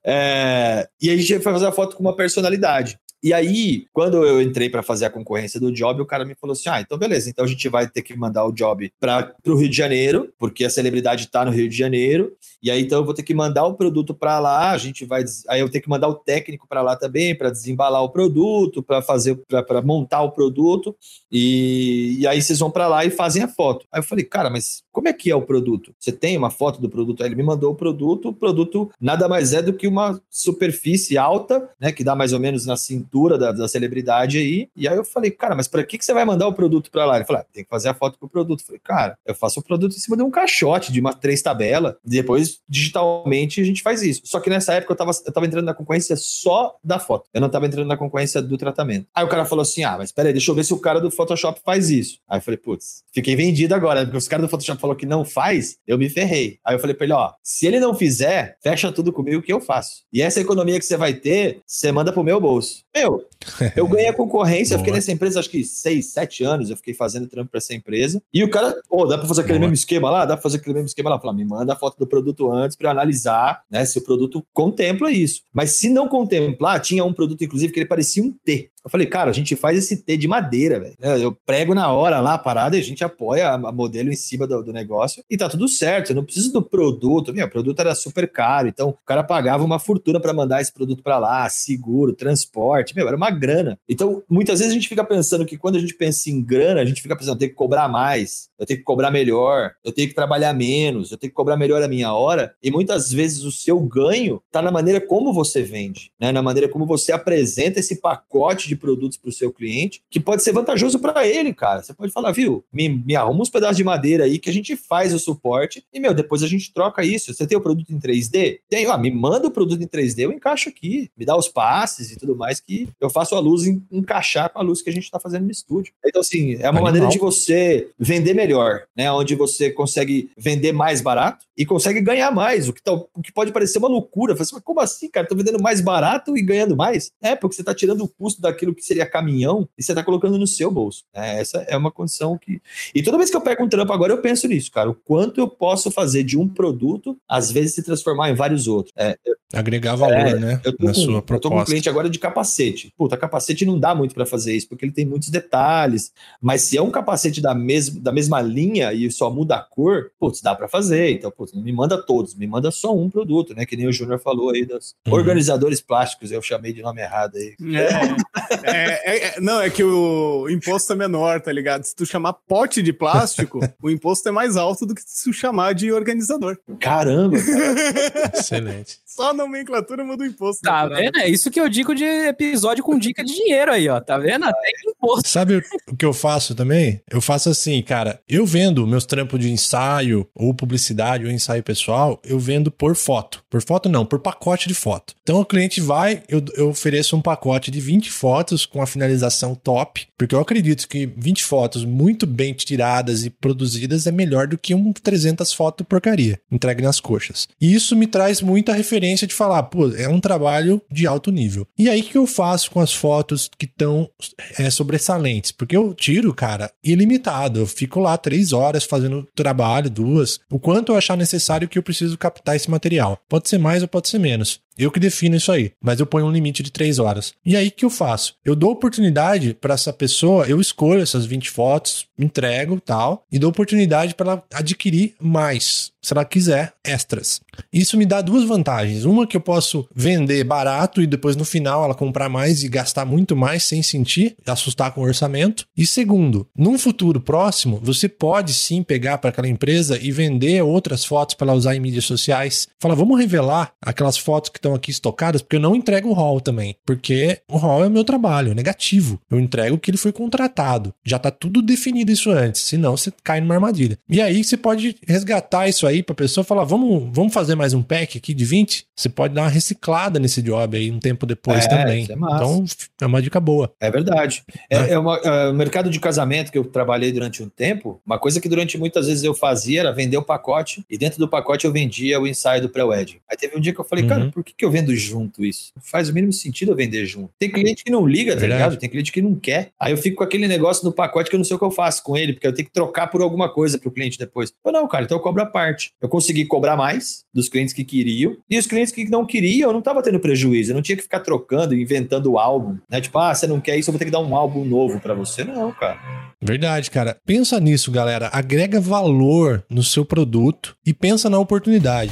É, e a gente foi fazer a foto com uma personalidade. E aí, quando eu entrei para fazer a concorrência do job, o cara me falou assim: ah, então beleza, então a gente vai ter que mandar o job para o Rio de Janeiro, porque a celebridade está no Rio de Janeiro, e aí então eu vou ter que mandar o produto para lá, a gente vai. Aí eu tenho que mandar o técnico para lá também, para desembalar o produto, para fazer, para montar o produto, e, e aí vocês vão para lá e fazem a foto. Aí eu falei, cara, mas como é que é o produto? Você tem uma foto do produto? Aí ele me mandou o produto, o produto nada mais é do que uma superfície alta, né, que dá mais ou menos na cintura da, da celebridade aí. E aí eu falei, cara, mas para que, que você vai mandar o produto para lá? Ele falou, ah, tem que fazer a foto com o produto. Eu falei, cara, eu faço o produto em cima de um caixote, de uma três tabela, depois digitalmente a gente faz isso. Só que nessa época eu tava, eu tava entrando na concorrência só da foto. Eu não tava entrando na concorrência do tratamento. Aí o cara falou assim: ah, mas peraí, deixa eu ver se o cara do Photoshop faz isso. Aí eu falei, putz, fiquei vendido agora, porque os caras do Photoshop falou que não faz, eu me ferrei. Aí eu falei pra ele: ó, se ele não fizer, fecha tudo comigo que eu faço. E essa economia que você vai ter, você manda pro meu bolso. Meu, eu ganhei a concorrência, eu fiquei nessa empresa acho que seis, sete anos, eu fiquei fazendo trampo pra essa empresa. E o cara, pô, dá pra fazer aquele Boa. mesmo esquema lá? Dá pra fazer aquele mesmo esquema lá? Fala, me manda a foto do produto antes pra eu analisar, né, se o produto contempla isso. Mas se não contemplar, tinha um produto, inclusive, que ele parecia um T. Eu falei, cara, a gente faz esse T de madeira, velho. Eu prego na hora lá a parada e a gente apoia a modelo em cima do, do, negócio e tá tudo certo. Eu não preciso do produto. Meu, o produto era super caro, então o cara pagava uma fortuna para mandar esse produto para lá, seguro, transporte. Meu, era uma grana. Então, muitas vezes a gente fica pensando que quando a gente pensa em grana, a gente fica pensando, eu tenho que cobrar mais, eu tenho que cobrar melhor, eu tenho que trabalhar menos, eu tenho que cobrar melhor a minha hora. E muitas vezes o seu ganho tá na maneira como você vende, né? Na maneira como você apresenta esse pacote de de produtos para o seu cliente, que pode ser vantajoso para ele, cara. Você pode falar, viu, me, me arruma uns pedaços de madeira aí que a gente faz o suporte e, meu, depois a gente troca isso. Você tem o produto em 3D? Tem, ó, me manda o produto em 3D, eu encaixo aqui, me dá os passes e tudo mais que eu faço a luz em, encaixar com a luz que a gente está fazendo no estúdio. Então, assim, é uma Animal. maneira de você vender melhor, né? Onde você consegue vender mais barato e consegue ganhar mais, o que, tá, o que pode parecer uma loucura. Você fala, como assim, cara? Tô vendendo mais barato e ganhando mais? É, porque você está tirando o custo daquilo aquilo que seria caminhão e você está colocando no seu bolso. É, essa é uma condição que. E toda vez que eu pego um trampo agora, eu penso nisso, cara. O quanto eu posso fazer de um produto, às vezes se transformar em vários outros. É, eu, Agregar valor, é, né? Eu tô, na com, sua proposta. eu tô com um cliente agora de capacete. Puta, capacete não dá muito para fazer isso, porque ele tem muitos detalhes. Mas se é um capacete da, mes da mesma linha e só muda a cor, putz, dá para fazer. Então, putz, não me manda todos, me manda só um produto, né? Que nem o Júnior falou aí dos uhum. organizadores plásticos, eu chamei de nome errado aí. É. É, é, é, não, é que o imposto é menor, tá ligado? Se tu chamar pote de plástico, o imposto é mais alto do que se tu chamar de organizador. Caramba! Excelente. Só a nomenclatura muda o imposto. Tá vendo? É isso que eu digo de episódio com dica de dinheiro aí, ó. Tá vendo? Até imposto. Sabe o que eu faço também? Eu faço assim, cara. Eu vendo meus trampos de ensaio, ou publicidade, ou ensaio pessoal, eu vendo por foto. Por foto não, por pacote de foto. Então o cliente vai, eu, eu ofereço um pacote de 20 fotos fotos com a finalização top, porque eu acredito que 20 fotos muito bem tiradas e produzidas é melhor do que um 300 fotos porcaria entregue nas coxas. E isso me traz muita referência de falar, pô, é um trabalho de alto nível. E aí que eu faço com as fotos que estão é, sobressalentes? Porque eu tiro, cara, ilimitado. Eu fico lá três horas fazendo trabalho, duas, o quanto eu achar necessário que eu preciso captar esse material. Pode ser mais ou pode ser menos. Eu que defino isso aí, mas eu ponho um limite de três horas. E aí que eu faço? Eu dou oportunidade para essa pessoa, eu escolho essas 20 fotos, entrego tal, e dou oportunidade para ela adquirir mais se ela quiser, extras. Isso me dá duas vantagens. Uma que eu posso vender barato e depois no final ela comprar mais e gastar muito mais sem sentir, assustar com o orçamento. E segundo, num futuro próximo, você pode sim pegar para aquela empresa e vender outras fotos para ela usar em mídias sociais. Fala, vamos revelar aquelas fotos que estão aqui estocadas, porque eu não entrego o hall também, porque o hall é o meu trabalho, é negativo. Eu entrego que ele foi contratado. Já tá tudo definido isso antes, senão você cai numa armadilha. E aí você pode resgatar isso aí aí para a pessoa falar, vamos, vamos fazer mais um pack aqui de 20? Você pode dar uma reciclada nesse job aí um tempo depois É, também. isso é massa. então é uma dica boa. É verdade. É, É. é uma- é, o mercado de casamento que eu trabalhei durante um tempo, uma coisa que durante muitas vezes eu fazia era vender o pacote e dentro do pacote eu vendia o ensaio do pré-wedding. Aí teve um dia que eu falei, Uhum. cara, por que, que eu vendo junto isso? Não Faz o mínimo sentido eu vender junto. Tem cliente que não liga, tá ligado? Tem cliente que não quer. Aí eu fico com aquele negócio no pacote que eu não sei o que eu faço com ele, porque eu tenho que trocar por alguma coisa pro cliente depois. Eu não, cara, então eu cobro a parte. Eu consegui cobrar mais dos clientes que queriam e os clientes que não queriam, eu não tava tendo prejuízo. Eu não tinha que ficar trocando, inventando o álbum, né? Tipo, ah, você não quer isso, eu vou ter que dar um álbum novo pra você. Não, cara. Verdade, cara. Pensa nisso, galera. Agrega valor no seu produto e pensa na oportunidade.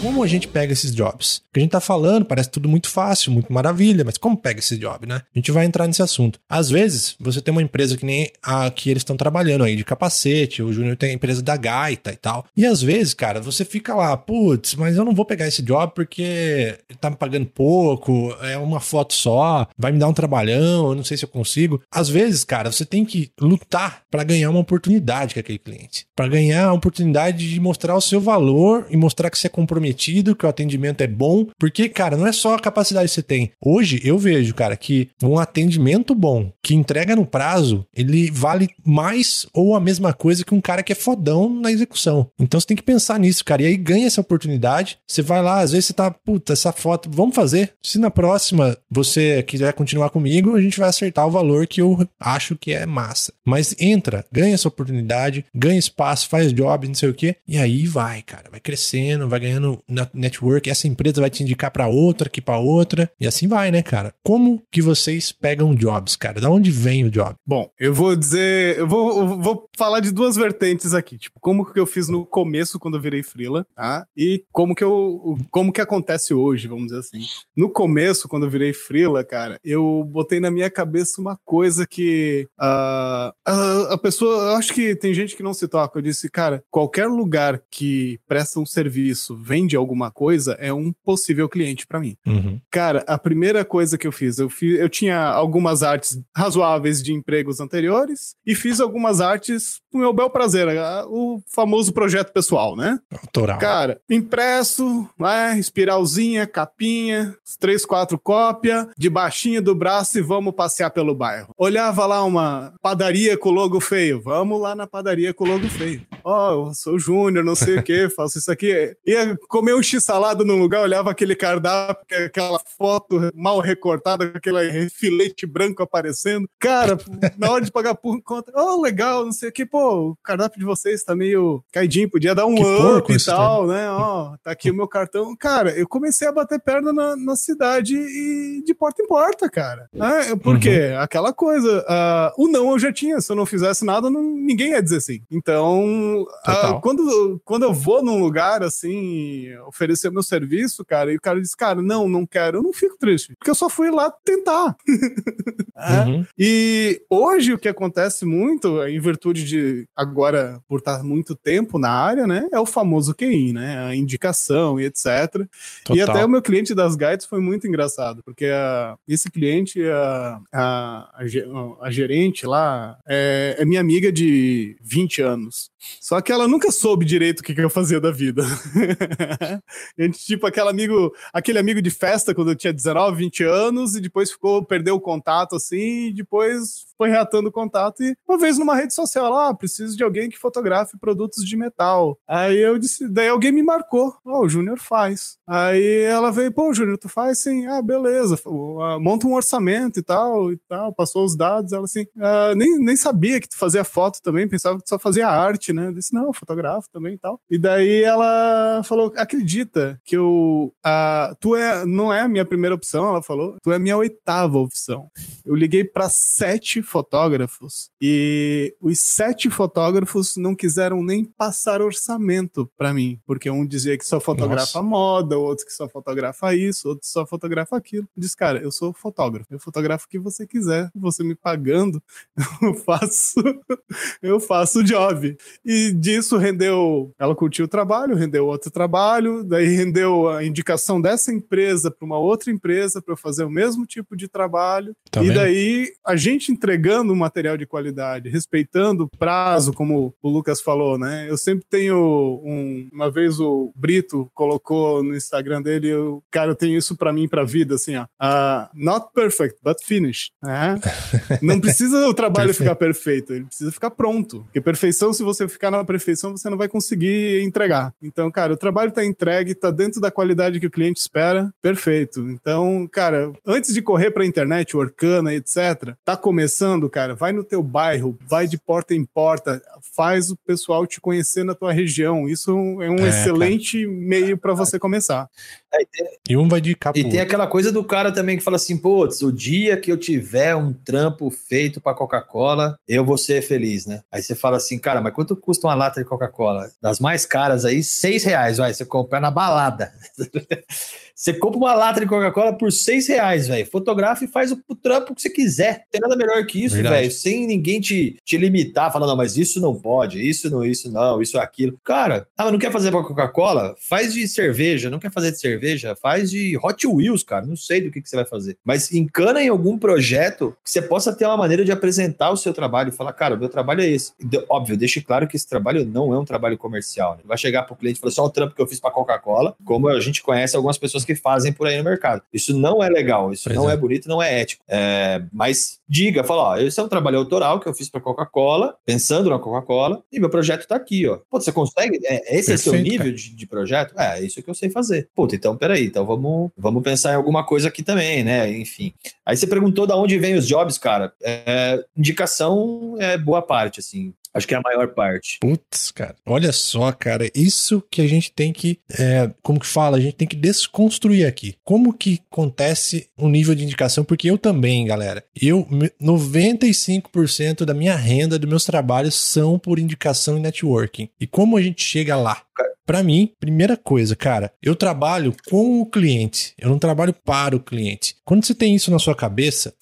Como a gente pega esses jobs? O que a gente tá falando parece tudo muito fácil, muito maravilha, mas como pega esse job, né? A gente vai entrar nesse assunto. Às vezes, você tem uma empresa que nem a que eles estão trabalhando aí, de capacete, o Júnior tem a empresa da gaita e tal. E às vezes, cara, você fica lá, putz, mas eu não vou pegar esse job porque tá me pagando pouco, é uma foto só, vai me dar um trabalhão, eu não sei se eu consigo. Às vezes, cara, você tem que lutar para ganhar uma oportunidade com aquele cliente, para ganhar a oportunidade de mostrar o seu valor e mostrar que você é comprometido, que o atendimento é bom, porque, cara, não é só a capacidade que você tem. Hoje eu vejo, cara, que um atendimento bom, que entrega no prazo, ele vale mais ou a mesma coisa que um cara que é fodão na execução. Então você tem que pensar nisso, cara, e aí ganha essa oportunidade. Você vai lá, às vezes você tá, puta, essa foto, vamos fazer. Se na próxima você quiser continuar comigo, a gente vai acertar o valor que eu acho que é massa. Mas entra, ganha essa oportunidade, ganha espaço, faz job, não sei o quê, e aí vai, cara, vai crescendo, vai ganhando network, essa empresa vai te indicar pra outra, aqui pra outra, e assim vai, né, cara? Como que vocês pegam jobs, cara? Da onde vem o job? Bom, eu vou dizer, eu vou, eu vou falar de duas vertentes aqui, tipo, como que eu fiz no começo quando eu virei freela, tá? E como que eu, como que acontece hoje, vamos dizer assim. No começo, quando eu virei freela, cara, eu botei na minha cabeça uma coisa que ah, a, a pessoa, eu acho que tem gente que não se toca, eu disse, cara, qualquer lugar que presta um serviço, vende alguma coisa, é um possível cliente pra mim. Uhum. Cara, a primeira coisa que eu fiz, eu, fiz, eu tinha algumas artes razoáveis de empregos anteriores e fiz algumas artes pro meu bel prazer, o famoso projeto pessoal, né? Autoral. Cara, impresso, né? Espiralzinha, capinha, três, quatro cópia, de baixinho do braço e vamos passear pelo bairro. Olhava lá uma padaria com logo feio, vamos lá na padaria com logo feio. Ó, eu sou Júnior, não sei o que, faço isso aqui. Ia comer um x-salada num lugar, olhava aquele cardápio, aquela foto mal recortada, com aquele filete branco aparecendo. Cara, na hora de pagar por conta, oh, legal, não sei o que, pô, o cardápio de vocês tá meio caidinho, podia dar um Que up e tal, né? Ó, tá aqui o meu cartão. Cara, eu comecei a bater perna na, na cidade e de porta em porta, cara. É, por Uhum. quê? Aquela coisa, ah, o não eu já tinha, se eu não fizesse nada, não- ninguém ia dizer sim. Então, Total. quando, quando eu vou num lugar assim, oferecer meu serviço, cara, e o cara diz, cara, não, não quero, eu não fico triste, porque eu só fui lá tentar. É. Uhum. E hoje o que acontece muito, em virtude de agora por estar muito tempo na área, né, é o famoso QI, né, a indicação e etc. E Total. até o meu cliente das guides foi muito engraçado, porque a- esse cliente, a, a, a gerente lá, é, é minha amiga de 20 anos. Só que ela nunca soube direito o que, que eu fazia da vida. a gente, tipo, aquele amigo, aquele amigo de festa quando eu tinha 19, 20 anos, e depois ficou, perdeu o contato assim, e depois foi reatando o contato e uma vez numa rede social, ela, ah, preciso de alguém que fotografe produtos de metal. Aí eu disse, daí alguém me marcou, oh, o Júnior faz. Aí ela veio, pô, Júnior, tu faz sim, ah, beleza, monta um orçamento e tal, e tal, passou os dados, ela assim, ah, nem, nem sabia que tu fazia foto também, pensava que tu só fazia arte, né? Eu disse, não, fotografo também e tal. E daí ela falou, acredita que eu, ah, tu é, não é a minha primeira opção, ela falou, tu é a minha oitava opção. Eu liguei para sete fotógrafos e os sete fotógrafos não quiseram nem passar orçamento para mim, porque um dizia que só fotografa Nossa. moda, outro que só fotografa isso, outro só fotografa aquilo. Disse, cara, eu sou fotógrafo, eu fotografo o que você quiser, você me pagando, eu faço, eu faço o job. E disso rendeu, ela curtiu o trabalho, rendeu outro trabalho, daí rendeu a indicação dessa empresa para uma outra empresa para eu fazer o mesmo tipo de trabalho. Tá e daí a gente entregando um material de qualidade, respeitando o prazo, como o Lucas falou, né? Eu sempre tenho um, uma vez o Brito colocou no Instagram dele, eu, cara, eu tenho isso para mim para vida, assim, ó. Uh, not perfect, but finished. Né? Não precisa o trabalho ficar perfeito, ele precisa ficar pronto. Porque perfeição, se você ficar na perfeição, você não vai conseguir entregar. Então, cara, o trabalho tá entregue, tá dentro da qualidade que o cliente espera, perfeito. Então, cara, antes de correr pra internet, Orkana, etc., tá começando, cara, vai no teu bairro, vai de porta em porta, faz o pessoal te conhecer na tua região. Isso é um é, excelente cara. meio para você começar. É, e um vai de capa. E tem aquela coisa do cara também que fala assim: putz, o dia que eu tiver um trampo feito para Coca-Cola, eu vou ser feliz, né? Aí você fala assim, cara, mas quanto custa uma lata de Coca-Cola? Das mais caras aí, seis reais, vai, você comprar na balada. Você compra uma lata de Coca-Cola por seis reais, velho. Fotografa e faz o, o, trampo que você quiser. Não tem nada melhor que isso, velho. Sem ninguém te, te limitar, falando, não, mas isso não pode, isso não, isso não, isso aquilo. Cara, ah, mas não quer fazer pra Coca-Cola? Faz de cerveja. Não quer fazer de cerveja? Faz de Hot Wheels, cara. Não sei do que, que você vai fazer. Mas encana em algum projeto que você possa ter uma maneira de apresentar o seu trabalho e falar, cara, o meu trabalho é esse. Óbvio, deixe claro que esse trabalho não é um trabalho comercial. Né? Vai chegar pro cliente e falar só o trampo que eu fiz pra Coca-Cola, como a gente conhece algumas pessoas que que fazem por aí no mercado. Isso não é legal, isso pois não é. é. bonito, não é ético. É, mas diga, fala, ó, esse é um trabalho autoral que eu fiz para Coca-Cola, pensando na Coca-Cola, e meu projeto está aqui, ó. Pô, você consegue? É, esse Perfeito, é seu nível de, de, projeto? É, é isso que eu sei fazer. Puta, então peraí, então vamos, vamos pensar em alguma coisa aqui também, né? Enfim. Aí você perguntou da onde vem os jobs, cara. É, indicação é boa parte, assim. Acho que é a maior parte. Putz, cara. Olha só, cara. Isso que a gente tem que. É, como que fala? A gente tem que desconstruir aqui. Como que acontece o um nível de indicação? Porque eu também, galera. Eu, 95% da minha renda, dos meus trabalhos são por indicação e networking. E como a gente chega lá? Para mim, primeira coisa, cara, eu trabalho com o cliente, eu não trabalho para o cliente. Quando você tem isso na sua cabeça,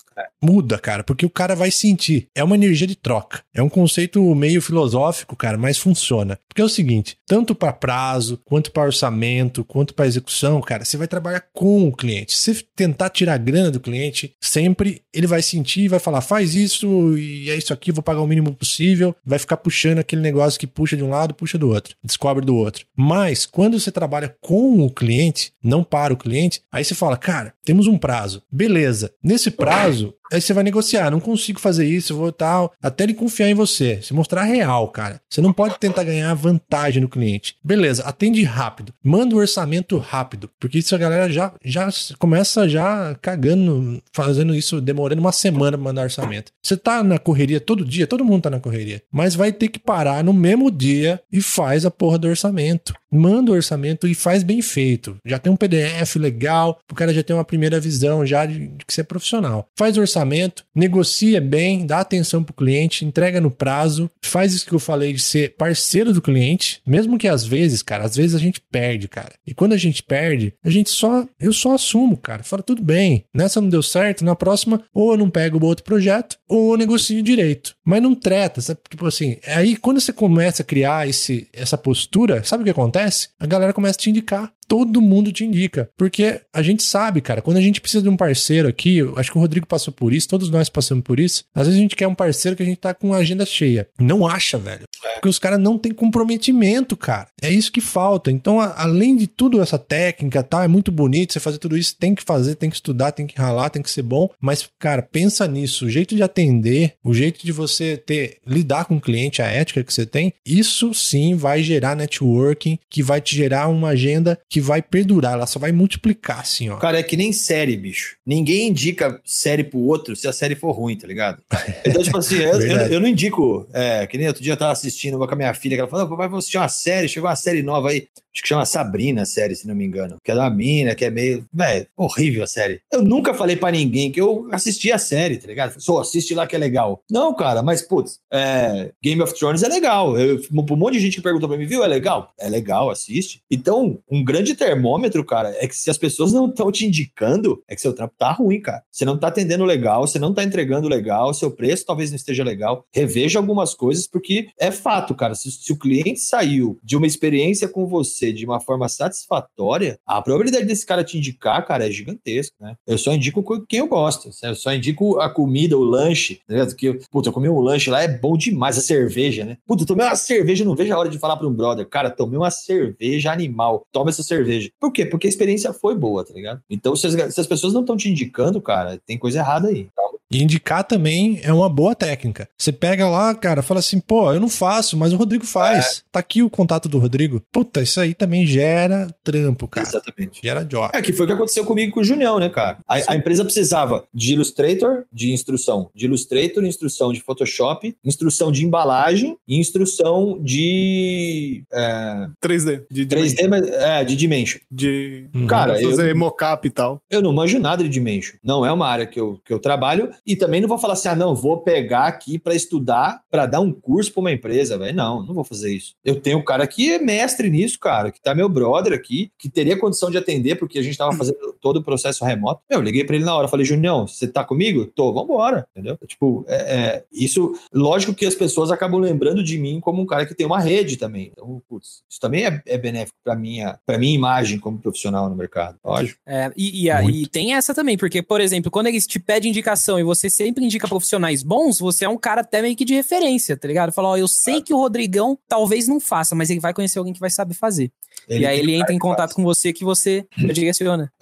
muda, cara, porque o cara vai sentir. É uma energia de troca. É um conceito meio filosófico, cara, mas funciona. Porque é o seguinte, tanto para prazo, quanto para orçamento, quanto para execução, cara, você vai trabalhar com o cliente. Se você tentar tirar a grana do cliente, sempre ele vai sentir e vai falar: "Faz isso e é isso aqui, vou pagar o mínimo possível". Vai ficar puxando aquele negócio que puxa de um lado, puxa do outro, descobre do outro. Mas quando você trabalha com o cliente, não para o cliente, aí você fala: "Cara, temos um prazo. Beleza. Nesse prazo, Aí você vai negociar, não consigo fazer isso, vou tal, até ele confiar em você, se mostrar real, cara. Você não pode tentar ganhar vantagem no cliente. Beleza, atende rápido, manda o um orçamento rápido, porque isso a galera já, já começa já cagando, fazendo isso, demorando uma semana pra mandar orçamento. Você tá na correria todo dia, todo mundo tá na correria, mas vai ter que parar no mesmo dia e faz a porra do orçamento. Manda o orçamento e faz bem feito. Já tem um PDF legal, o cara já tem uma primeira visão já de, de que você é profissional. Faz o orçamento orçamento, negocia bem, dá atenção para o cliente, entrega no prazo, faz isso que eu falei de ser parceiro do cliente, mesmo que às vezes, cara, às vezes a gente perde, cara. E quando a gente perde, a gente só, eu só assumo, cara. Fala, tudo bem, nessa não deu certo, na próxima, ou eu não pego o outro projeto, ou eu negocio direito. Mas não treta, sabe? Tipo assim, aí quando você começa a criar esse, essa postura, sabe o que acontece? A galera começa a te indicar. Todo mundo te indica. Porque a gente sabe, cara, quando a gente precisa de um parceiro aqui, acho que o Rodrigo passou por isso, todos nós passamos por isso. Às vezes a gente quer um parceiro que a gente tá com a agenda cheia. Não acha, velho. Porque os caras não têm comprometimento, cara. É isso que falta. Então, a- além de tudo essa técnica, tá, é muito bonito você fazer tudo isso, tem que fazer, tem que estudar, tem que ralar, tem que ser bom, mas cara, pensa nisso, o jeito de atender, o jeito de você ter lidar com o cliente, a ética que você tem, isso sim vai gerar networking, que vai te gerar uma agenda que vai perdurar, ela só vai multiplicar assim, ó. Cara, é que nem série, bicho. Ninguém indica série pro outro se a série for ruim, tá ligado? Então, tipo assim, eu, eu, eu não indico. É, que nem outro dia eu tava assistindo com a minha filha, que ela falou: vou assistir uma série, chegou uma série nova aí. Acho que chama Sabrina a série, se não me engano. Que é da mina, que é meio. Véi, horrível a série. Eu nunca falei pra ninguém que eu assisti a série, tá ligado? Só assiste lá que é legal. Não, cara, mas, putz, é, Game of Thrones é legal. Eu, um monte de gente que perguntou pra mim, viu? É legal? É legal, assiste. Então, um grande termômetro, cara, é que se as pessoas não estão te indicando, é que seu trampo tá ruim, cara. Você não tá atendendo legal, você não tá entregando legal, seu preço talvez não esteja legal. Reveja algumas coisas, porque é fato, cara. Se, se o cliente saiu de uma experiência com você de uma forma satisfatória, a probabilidade desse cara te indicar, cara, é gigantesca, né? Eu só indico co- quem eu gosto. Eu só indico a comida, o lanche, ligado? Que, puta, eu comi um lanche lá, é bom demais, a cerveja, né? Puta, eu tomei uma cerveja, não vejo a hora de falar pra um brother, cara, tomei uma cerveja animal, toma essa cerveja. Por quê? Porque a experiência foi boa, tá ligado? Então, se as, se as pessoas não estão te indicando, cara, tem coisa errada aí. tá? E indicar também é uma boa técnica. Você pega lá, cara, fala assim, pô, eu não faço, mas o Rodrigo faz. Tá aqui o contato do Rodrigo. Puta, isso aí também gera trampo, cara. Exatamente. Gera job. É, que foi o que aconteceu comigo com o Junião, né, cara? A, a empresa precisava de Illustrator, de instrução de Illustrator, instrução de Photoshop, instrução de embalagem e instrução de é, 3D. De, 3D, mas, é, de Dimension. De Uhum. Cara, eu, fazer mocap e tal. eu não manjo nada de Dimension. Não é uma área que eu, que eu trabalho e também não vou falar assim, ah, não, vou pegar aqui para estudar, para dar um curso para uma empresa, velho. Não, não vou fazer isso. Eu tenho um cara que é mestre nisso, cara, que tá meu brother aqui, que teria condição de atender, porque a gente tava fazendo todo o processo remoto. Eu liguei para ele na hora, falei, Junião, você tá comigo? Tô, vambora, entendeu? Tipo, é, é, isso, lógico que as pessoas acabam lembrando de mim como um cara que tem uma rede também. Então, putz, isso também é, é benéfico para minha, pra minha imagem como profissional no mercado, lógico. É, e, e, a- e tem essa também, porque, por exemplo, quando eles te pedem indicação e você sempre indica profissionais bons, você é um cara até meio que de referência, tá ligado? Fala, ó, eu sei que o Rodrigão talvez não faça, mas ele vai conhecer alguém que vai saber fazer. e aí ele entra em que faz. contato com você que você direciona.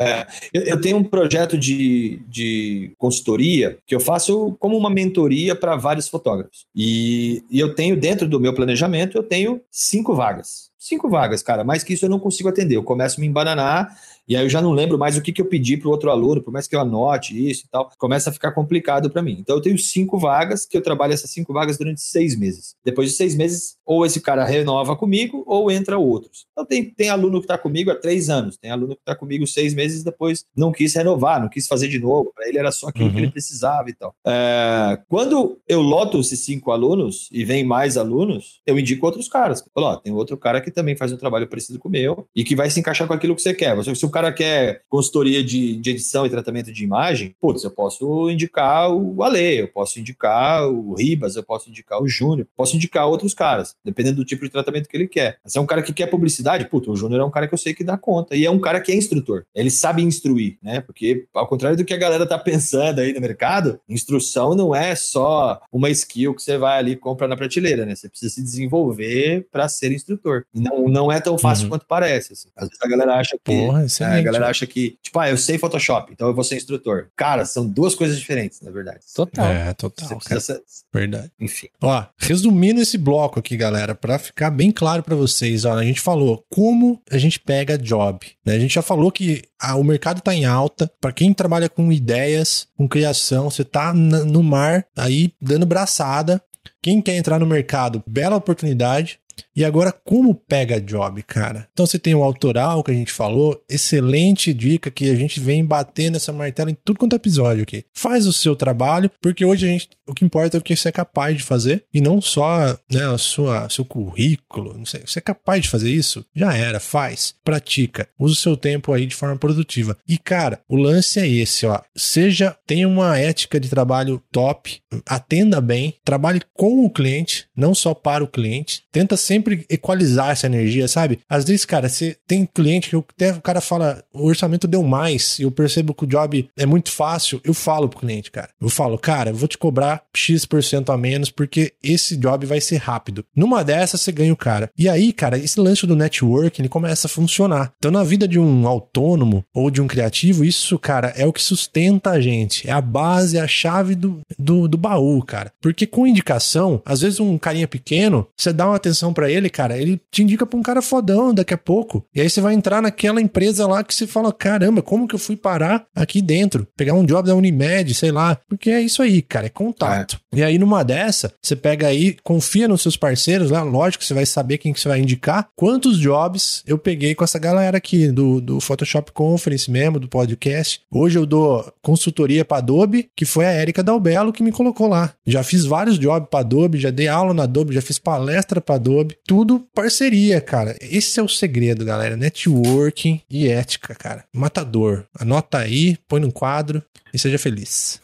Eu, eu tenho um projeto de, de consultoria que eu faço como uma mentoria para vários fotógrafos. E, e eu tenho, dentro do meu planejamento, eu tenho cinco vagas. Cinco vagas, cara. Mais que isso eu não consigo atender. Eu começo a me embananar e aí eu já não lembro mais o que, que eu pedi para o outro aluno, por mais que eu anote isso e tal. Começa a ficar complicado para mim. Então eu tenho cinco vagas que eu trabalho essas cinco vagas durante seis meses. Depois de seis meses, ou esse cara renova comigo ou entra outros. Então tem, tem aluno que está comigo há três anos, tem aluno que está comigo seis meses depois não quis renovar, não quis fazer de novo. Para ele era só aquilo que Uhum. ele precisava e tal. É, quando eu loto esses cinco alunos e vem mais alunos, eu indico outros caras. Ó, tem outro cara que também faz um trabalho parecido com o meu e que vai se encaixar com aquilo que você quer. Se o cara quer consultoria de, de edição e tratamento de imagem, putz, eu posso indicar o Ale, eu posso indicar o Ribas, eu posso indicar o Júnior, posso indicar outros caras, dependendo do tipo de tratamento que ele quer. Se é um cara que quer publicidade, putz, o Júnior é um cara que eu sei que dá conta. E é um cara que é instrutor. Ele sabe instruir, né? Porque, ao contrário do que a galera tá pensando aí no mercado, instrução não é só uma skill que você vai ali e compra na prateleira, né? Você precisa se desenvolver para ser instrutor. E não, não é tão fácil Uhum. quanto parece. assim. Às vezes a galera acha que. Porra, É, a excelente. galera acha que, tipo, ah, eu sei Photoshop, então eu vou ser instrutor. Cara, são duas coisas diferentes, na verdade. Total. É, total, ser... Verdade. Enfim. Ó, resumindo esse bloco aqui, galera, pra ficar bem claro pra vocês, ó, a gente falou como a gente pega job, né? A gente já falou que ah, o mercado tá em alta, Pra quem trabalha com ideias, com criação, você tá no mar aí dando braçada. Quem quer entrar no mercado, bela oportunidade. E agora, como pega job, cara? Então você tem o autoral que a gente falou, excelente dica que a gente vem batendo essa martela em tudo quanto é episódio aqui. Faz o seu trabalho, porque hoje a gente O que importa é o que você é capaz de fazer e não só né, a sua, seu currículo. Não sei, você é capaz de fazer isso? Já era, faz, pratica, usa o seu tempo aí de forma produtiva. E cara, o lance é esse, ó. Seja, tenha uma ética de trabalho top, atenda bem, trabalhe com o cliente, não só para o cliente. Tenta sempre equalizar essa energia, sabe? Às vezes, cara, você tem cliente que até o cara fala, o orçamento deu mais, eu percebo que o job é muito fácil, eu falo pro cliente, cara. Eu falo, cara, eu vou te cobrar X% a menos porque esse job vai ser rápido. Numa dessas, você ganha o cara. E aí, cara, esse lance do network, ele começa a funcionar. Então, na vida de um autônomo ou de um criativo, isso, cara, é o que sustenta a gente. É a base, é a chave do, do, do baú, cara. Porque com indicação, às vezes um carinha pequeno, você dá uma atenção para ele, cara, ele te indica pra um cara fodão daqui a pouco. E aí você vai entrar naquela empresa lá que você fala, caramba, como que eu fui parar aqui dentro? Pegar um job da Unimed, sei lá. Porque é isso aí, cara, é contato. É. E aí numa dessa, você pega aí, confia nos seus parceiros lá, lógico você vai saber quem que você vai indicar. Quantos jobs eu peguei com essa galera aqui do, do Photoshop Conference mesmo, do podcast. Hoje eu dou consultoria para Adobe, que foi a Érica Dalbello que me colocou lá. Já fiz vários jobs para Adobe, já dei aula na Adobe, já fiz palestra para Adobe. Tudo parceria, cara. Esse é o segredo, galera. Networking e ética, cara. Matador. Anota aí, põe no quadro e seja feliz.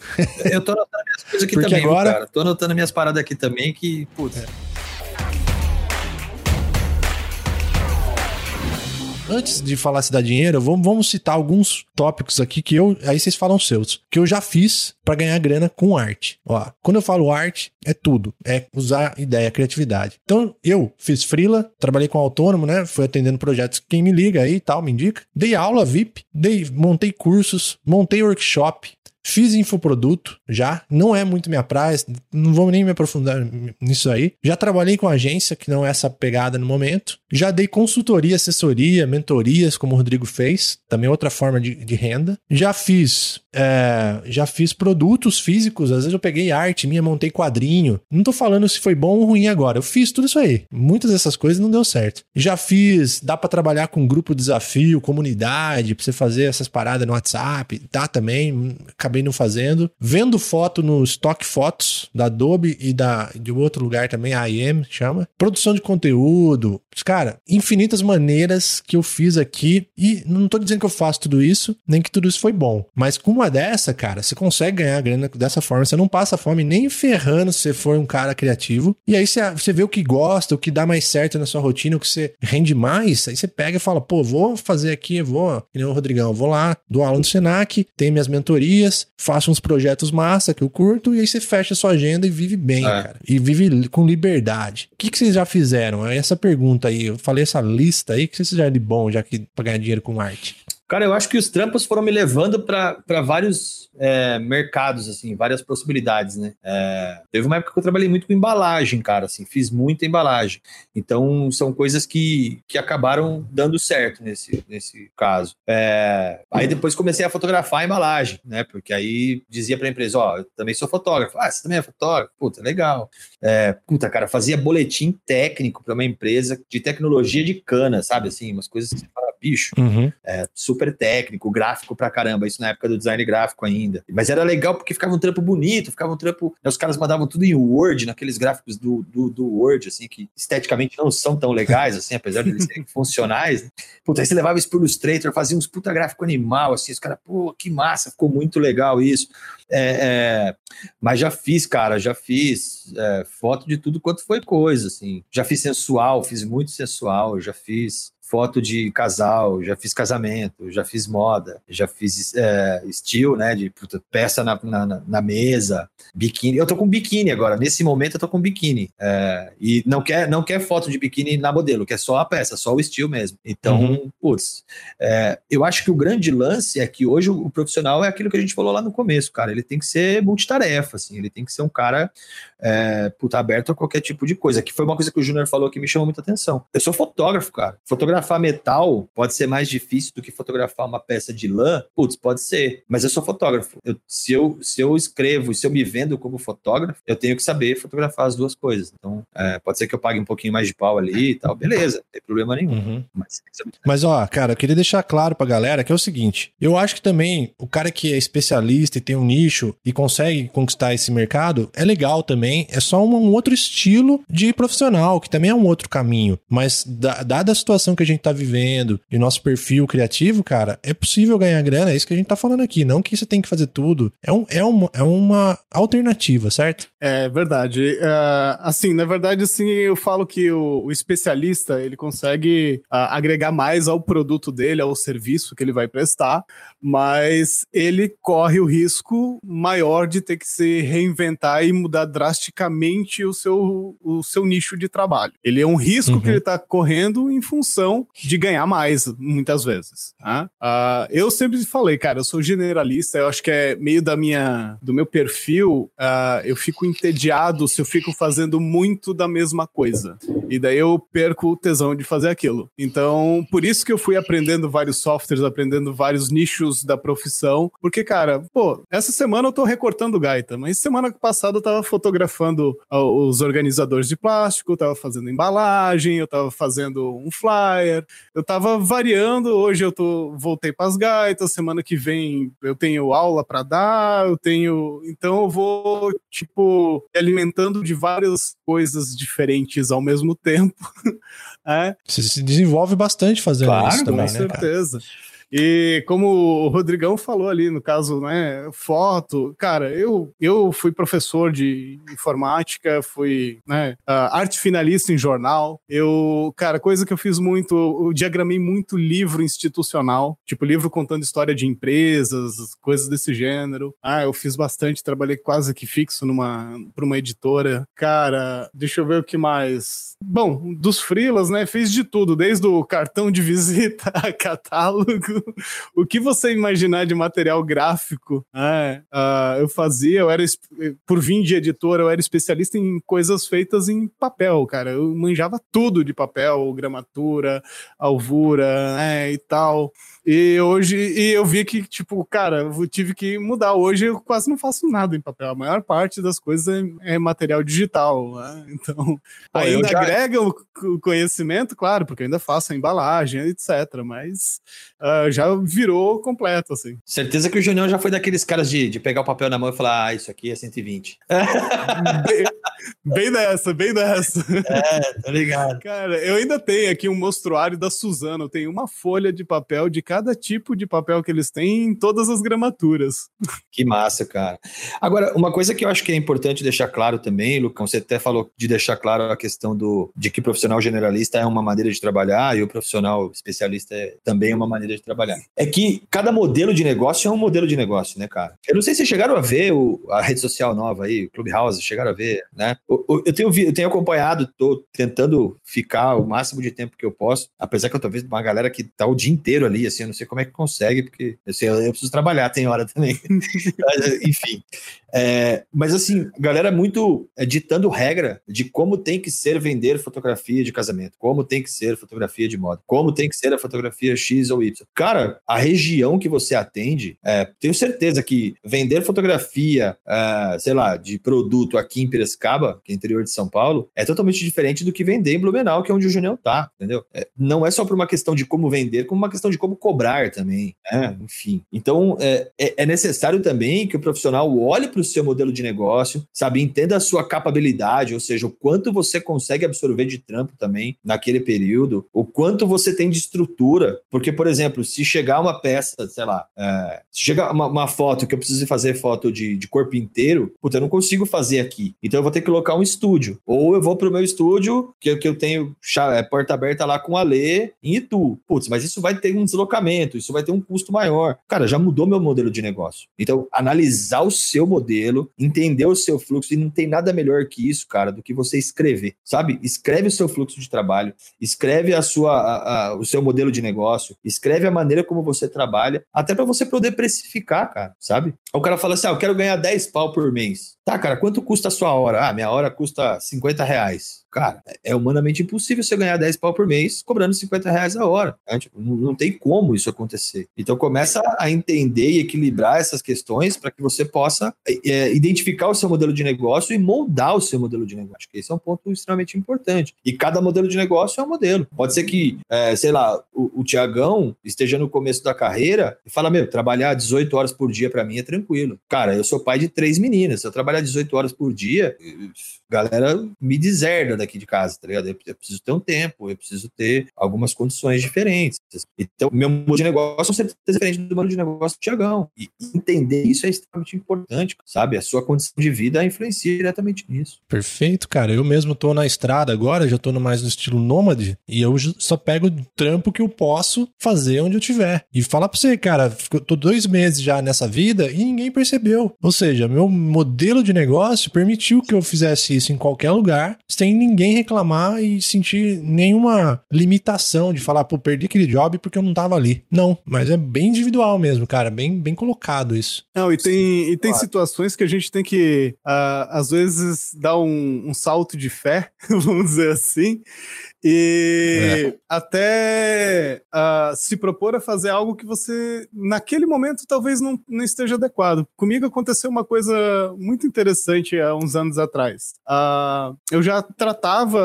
Eu tô anotando minhas coisas aqui Porque também, agora... cara. Tô anotando minhas paradas aqui também que, putz. É. Antes de falar se dá dinheiro, vamos, citar alguns tópicos aqui que eu. Aí vocês falam seus. Que eu já fiz para ganhar grana com arte. Ó, quando eu falo arte, é tudo. É usar ideia, criatividade. Então, eu fiz freela, trabalhei com autônomo, né? Fui atendendo projetos. Quem me liga aí e tal, me indica. Dei aula VIP, dei, montei cursos, montei workshop, Fiz infoproduto já, não é muito minha praia, não vou nem me aprofundar nisso aí. Já trabalhei com agência, que não é essa pegada no momento. Já dei consultoria, assessoria, mentorias, como o Rodrigo fez, também outra forma de, de renda. Já fiz, é, já fiz produtos físicos, às vezes eu peguei arte minha, montei quadrinho. Não tô falando se foi bom ou ruim agora, eu fiz tudo isso aí. Muitas dessas coisas não deu certo. Já fiz, dá para trabalhar com grupo desafio, comunidade, pra você fazer essas paradas no WhatsApp, dá também acabei não fazendo. Vendo foto no Stock Fotos da Adobe e da, de outro lugar também, a IM chama. Produção de conteúdo. Cara, infinitas maneiras que eu fiz aqui. E não tô dizendo que eu faço tudo isso, nem que tudo isso foi bom. Mas com uma dessa, cara, você consegue ganhar grana dessa forma. Você não passa fome nem ferrando se você for um cara criativo. E aí você, você vê o que gosta, o que dá mais certo na sua rotina, o que você rende mais. Aí você pega e fala, pô, vou fazer aqui, vou, que nem o Rodrigão, vou lá, dou aula no Senac, tem minhas mentorias, faça uns projetos massa que eu curto, e aí você fecha a sua agenda e vive bem, é. cara. E vive com liberdade. O que, que vocês já fizeram? Essa pergunta aí. Eu falei essa lista aí, o que vocês fizeram de bom, já que pra ganhar dinheiro com arte? Cara, eu acho que os trampos foram me levando para vários é, mercados, assim, várias possibilidades, né? É, teve uma época que eu trabalhei muito com embalagem, cara, assim, fiz muita embalagem. Então, são coisas que, que acabaram dando certo nesse, nesse caso. É, aí depois comecei a fotografar a embalagem, né? Porque aí dizia para a empresa, ó, eu também sou fotógrafo. Ah, você também é fotógrafo? Puta, legal. É, puta, cara, fazia boletim técnico para uma empresa de tecnologia de cana, sabe? Assim, umas coisas que você fala, bicho, uhum. é, super técnico, gráfico pra caramba, isso na época do design gráfico ainda. Mas era legal porque ficava um trampo bonito, ficava um trampo. Né, os caras mandavam tudo em Word, naqueles gráficos do, do, do Word, assim, que esteticamente não são tão legais, assim, apesar de eles serem funcionais. Né? Puta, aí você levava isso pro Illustrator, fazia uns puta gráfico animal, assim, os caras, pô, que massa, ficou muito legal isso. É, é, mas já fiz, cara, já fiz é, foto de tudo quanto foi coisa, assim. Já fiz sensual, fiz muito sensual, já fiz foto de casal, já fiz casamento, já fiz moda, já fiz é, estilo, né, de puta, peça na, na, na, mesa, biquíni. Eu tô com biquíni agora, nesse momento eu tô com biquíni. É, e não quer, não quer foto de biquíni na modelo, quer só a peça, só o estilo mesmo. Então, uhum. putz, é, eu acho que o grande lance é que hoje o, o profissional é aquilo que a gente falou lá no começo, cara. Ele tem que ser multitarefa, assim, ele tem que ser um cara é, puta, aberto a qualquer tipo de coisa. Que foi uma coisa que o Júnior falou que me chamou muita atenção. Eu sou fotógrafo, cara. Fotografia fotografar metal pode ser mais difícil do que fotografar uma peça de lã? Putz, pode ser. Mas eu sou fotógrafo. Eu, se, eu, se eu escrevo, se eu me vendo como fotógrafo, eu tenho que saber fotografar as duas coisas. Então, é, pode ser que eu pague um pouquinho mais de pau ali e tal. Beleza, não tem problema nenhum. Uhum. Mas, Mas, ó, cara, eu queria deixar claro pra galera que é o seguinte: eu acho que também o cara que é especialista e tem um nicho e consegue conquistar esse mercado é legal também. É só um, um outro estilo de profissional, que também é um outro caminho. Mas, da, dada a situação que a gente tá vivendo e nosso perfil criativo, cara, é possível ganhar grana. É isso que a gente tá falando aqui. Não que você tem que fazer tudo. É, um, é, uma, é uma alternativa, certo? É verdade. Uh, assim, na verdade, assim, eu falo que o, o especialista ele consegue uh, agregar mais ao produto dele, ao serviço que ele vai prestar, mas ele corre o risco maior de ter que se reinventar e mudar drasticamente o seu, o seu nicho de trabalho. Ele é um risco uhum. que ele está correndo em função de ganhar mais, muitas vezes. Tá? Uh, eu sempre falei, cara, eu sou generalista, eu acho que é meio da minha, do meu perfil, uh, eu fico entediado se eu fico fazendo muito da mesma coisa. E daí eu perco o tesão de fazer aquilo. Então, por isso que eu fui aprendendo vários softwares, aprendendo vários nichos da profissão, porque, cara, pô, essa semana eu tô recortando gaita, mas semana passada eu tava fotografando os organizadores de plástico, eu tava fazendo embalagem, eu tava fazendo um flyer, eu tava variando, hoje eu tô voltei para as gaitas, semana que vem eu tenho aula para dar, eu tenho, então eu vou tipo alimentando de várias coisas diferentes ao mesmo tempo. é. Você se desenvolve bastante fazendo claro, isso também, com né? Com certeza. Cara? E como o Rodrigão falou ali, no caso, né, foto, cara, eu, eu fui professor de informática, fui né, arte finalista em jornal. Eu, cara, coisa que eu fiz muito, eu diagramei muito livro institucional, tipo livro contando história de empresas, coisas desse gênero. Ah, eu fiz bastante, trabalhei quase que fixo numa para uma editora. Cara, deixa eu ver o que mais. Bom, dos freelas, né, fiz de tudo, desde o cartão de visita a catálogo o que você imaginar de material gráfico, né? Uh, eu fazia, eu era, por vir de editora, eu era especialista em coisas feitas em papel, cara. Eu manjava tudo de papel, gramatura, alvura, né, e tal. E hoje, e eu vi que, tipo, cara, eu tive que mudar. Hoje eu quase não faço nada em papel. A maior parte das coisas é, é material digital. Né? Então, Pô, ainda já... agrega o conhecimento, claro, porque eu ainda faço a embalagem, etc. Mas uh, já virou completo, assim. Certeza que o Junião já foi daqueles caras de, de pegar o papel na mão e falar: ah, isso aqui é 120. bem, dessa, bem dessa. É, tá ligado. Cara, eu ainda tenho aqui um mostruário da Suzano. Eu tenho uma folha de papel de cada tipo de papel que eles têm em todas as gramaturas. Que massa, cara. Agora, uma coisa que eu acho que é importante deixar claro também, Lucão, você até falou de deixar claro a questão do de que o profissional generalista é uma maneira de trabalhar e o profissional especialista é também uma maneira de trabalhar. É que cada modelo de negócio é um modelo de negócio, né, cara? Eu não sei se vocês chegaram a ver o, a rede social nova aí, o Clubhouse, chegaram a ver, né? Eu, eu, tenho, eu tenho acompanhado, tô tentando ficar o máximo de tempo que eu posso, apesar que eu tô vendo uma galera que tá o dia inteiro ali, assim, eu não sei como é que consegue, porque eu, sei, eu preciso trabalhar, tem hora também. mas, enfim. É, mas assim, galera muito é, ditando regra de como tem que ser vender fotografia de casamento, como tem que ser fotografia de moda, como tem que ser a fotografia X ou Y. Cara, a região que você atende, é, tenho certeza que vender fotografia, é, sei lá, de produto aqui em Piracicaba, que é interior de São Paulo, é totalmente diferente do que vender em Blumenau, que é onde o Junião tá, entendeu? É, não é só por uma questão de como vender, como uma questão de como cobrar também, né? Enfim. Então, é, é, é necessário também que o profissional olhe para o seu modelo de negócio, sabe? Entenda a sua capacidade, ou seja, o quanto você consegue absorver de trampo também naquele período, o quanto você tem de estrutura. Porque, por exemplo, se chegar uma peça, sei lá, é, se chegar uma, uma, foto que eu preciso fazer foto de, de corpo inteiro, puta, eu não consigo fazer aqui. Então eu vou ter que colocar um estúdio. Ou eu vou pro meu estúdio, que, que eu tenho é, porta aberta lá com a Lê em Itu. Putz, mas isso vai ter um deslocamento, isso vai ter um custo maior. Cara, já mudou meu modelo de negócio. Então, analisar o seu modelo, entender o seu fluxo, e não tem nada melhor que isso, cara, do que você escrever, sabe? Escreve o seu fluxo de trabalho, escreve a sua, a, a, o seu modelo de negócio, escreve a maneira como você trabalha, até para você poder precificar, cara, sabe? O cara fala assim: ah, eu quero ganhar 10 pau por mês. Tá, cara, quanto custa a sua hora? Ah, minha hora custa 50 reais. Cara, é humanamente impossível você ganhar 10 pau por mês cobrando 50 reais a hora. Né? Tipo, não, tem como isso acontecer. Então começa a entender e equilibrar essas questões para que você possa é, identificar o seu modelo de negócio e moldar o seu modelo de negócio. Esse é um ponto extremamente importante. E cada modelo de negócio é um modelo. Pode ser que, é, sei lá, o, o Tiagão esteja no começo da carreira e fala: Meu, trabalhar 18 horas por dia para mim é tranquilo. Cara, eu sou pai de três meninas. Eu trabalhar 18 horas por dia, galera me deserda daqui de casa, tá ligado? Eu preciso ter um tempo, eu preciso ter algumas condições diferentes. Então, meu modelo de negócio é certeza diferente do modelo de negócio do Tiagão. E entender isso é extremamente importante, sabe? A sua condição de vida influencia diretamente nisso. Perfeito, cara. Eu mesmo tô na estrada agora, já tô mais no estilo nômade, e eu só pego o trampo que eu posso fazer onde eu tiver. E falar pra você, cara, eu tô dois meses já nessa vida e ninguém percebeu. Ou seja, meu modelo de negócio permitiu que eu fizesse isso em qualquer lugar, sem ninguém reclamar e sentir nenhuma limitação de falar, pô, perdi aquele job porque eu não tava ali. Não, mas é bem individual mesmo, cara, bem, bem colocado isso. Não, e tem, e tem claro. situações que a gente tem que, uh, às vezes, dar um, um salto de fé, vamos dizer assim, e é. até uh, se propor a fazer algo que você, naquele momento, talvez não, não esteja adequado. Comigo aconteceu uma coisa muito interessante há uns anos atrás. Uh, eu já tratava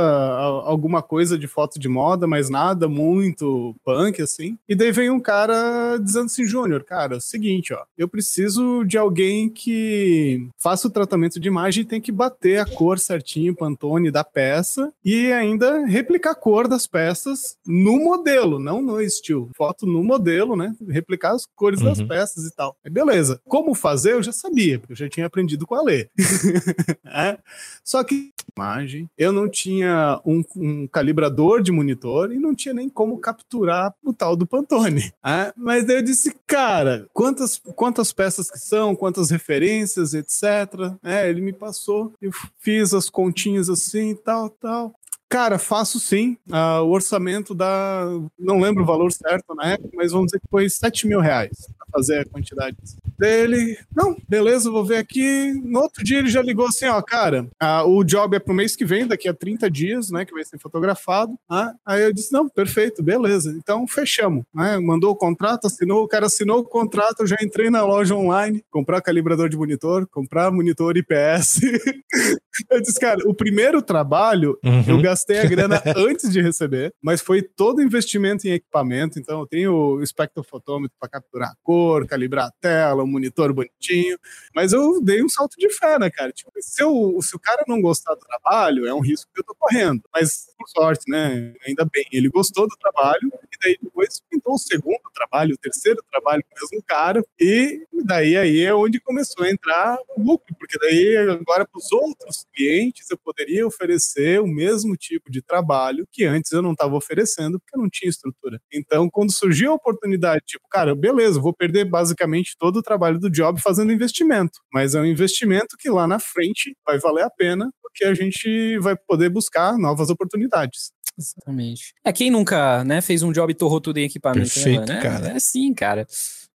alguma coisa de foto de moda, mas nada muito punk, assim. E daí vem um cara dizendo assim, Júnior, cara, é o seguinte, ó, eu preciso de alguém que faça o tratamento de imagem e tem que bater a cor certinho, Pantone da peça e ainda replicar a cor das peças no modelo, não no estilo. Foto no modelo, né? Replicar as cores uhum. das peças e tal. Aí beleza. Como fazer, eu já sabia, porque eu já tinha aprendido com a Lê. é. Só que imagem, eu não tinha um, um, calibrador de monitor e não tinha nem como capturar o tal do Pantone. É. Mas eu disse, cara, quantas, quantas peças que são, quantas referências, etc. É, ele me passou, eu fiz as continhas assim, tal, tal. Cara, faço sim. Uh, o orçamento dá. Não lembro o valor certo na época, mas vamos dizer que foi 7 mil reais para fazer a quantidade dele. Não, beleza, vou ver aqui. No outro dia ele já ligou assim: ó, cara, uh, o job é pro mês que vem, daqui a 30 dias, né? Que vai ser fotografado. Uh, aí eu disse: não, perfeito, beleza. Então fechamos. Né? Mandou o contrato, assinou, o cara assinou o contrato, eu já entrei na loja online, comprar calibrador de monitor, comprar monitor IPS. eu disse, cara, o primeiro trabalho uhum. eu gastei gastei a grana antes de receber, mas foi todo investimento em equipamento. Então, eu tenho o espectrofotômetro para capturar a cor, calibrar a tela, o monitor bonitinho. Mas eu dei um salto de fé, né, cara? Tipo, se, eu, se o cara não gostar do trabalho, é um risco que eu tô correndo. Mas, por sorte, né? Ainda bem, ele gostou do trabalho, e daí depois pintou o segundo trabalho, o terceiro trabalho com o mesmo cara, e daí aí é onde começou a entrar o lucro, porque daí agora para os outros clientes eu poderia oferecer o mesmo tipo de trabalho que antes eu não estava oferecendo porque eu não tinha estrutura. Então, quando surgiu a oportunidade, tipo, cara, beleza, vou perder basicamente todo o trabalho do job fazendo investimento, mas é um investimento que lá na frente vai valer a pena porque a gente vai poder buscar novas oportunidades. Exatamente. É quem nunca, né, fez um job e torrou tudo em equipamento, né, Perfeito, né? cara. É sim, cara.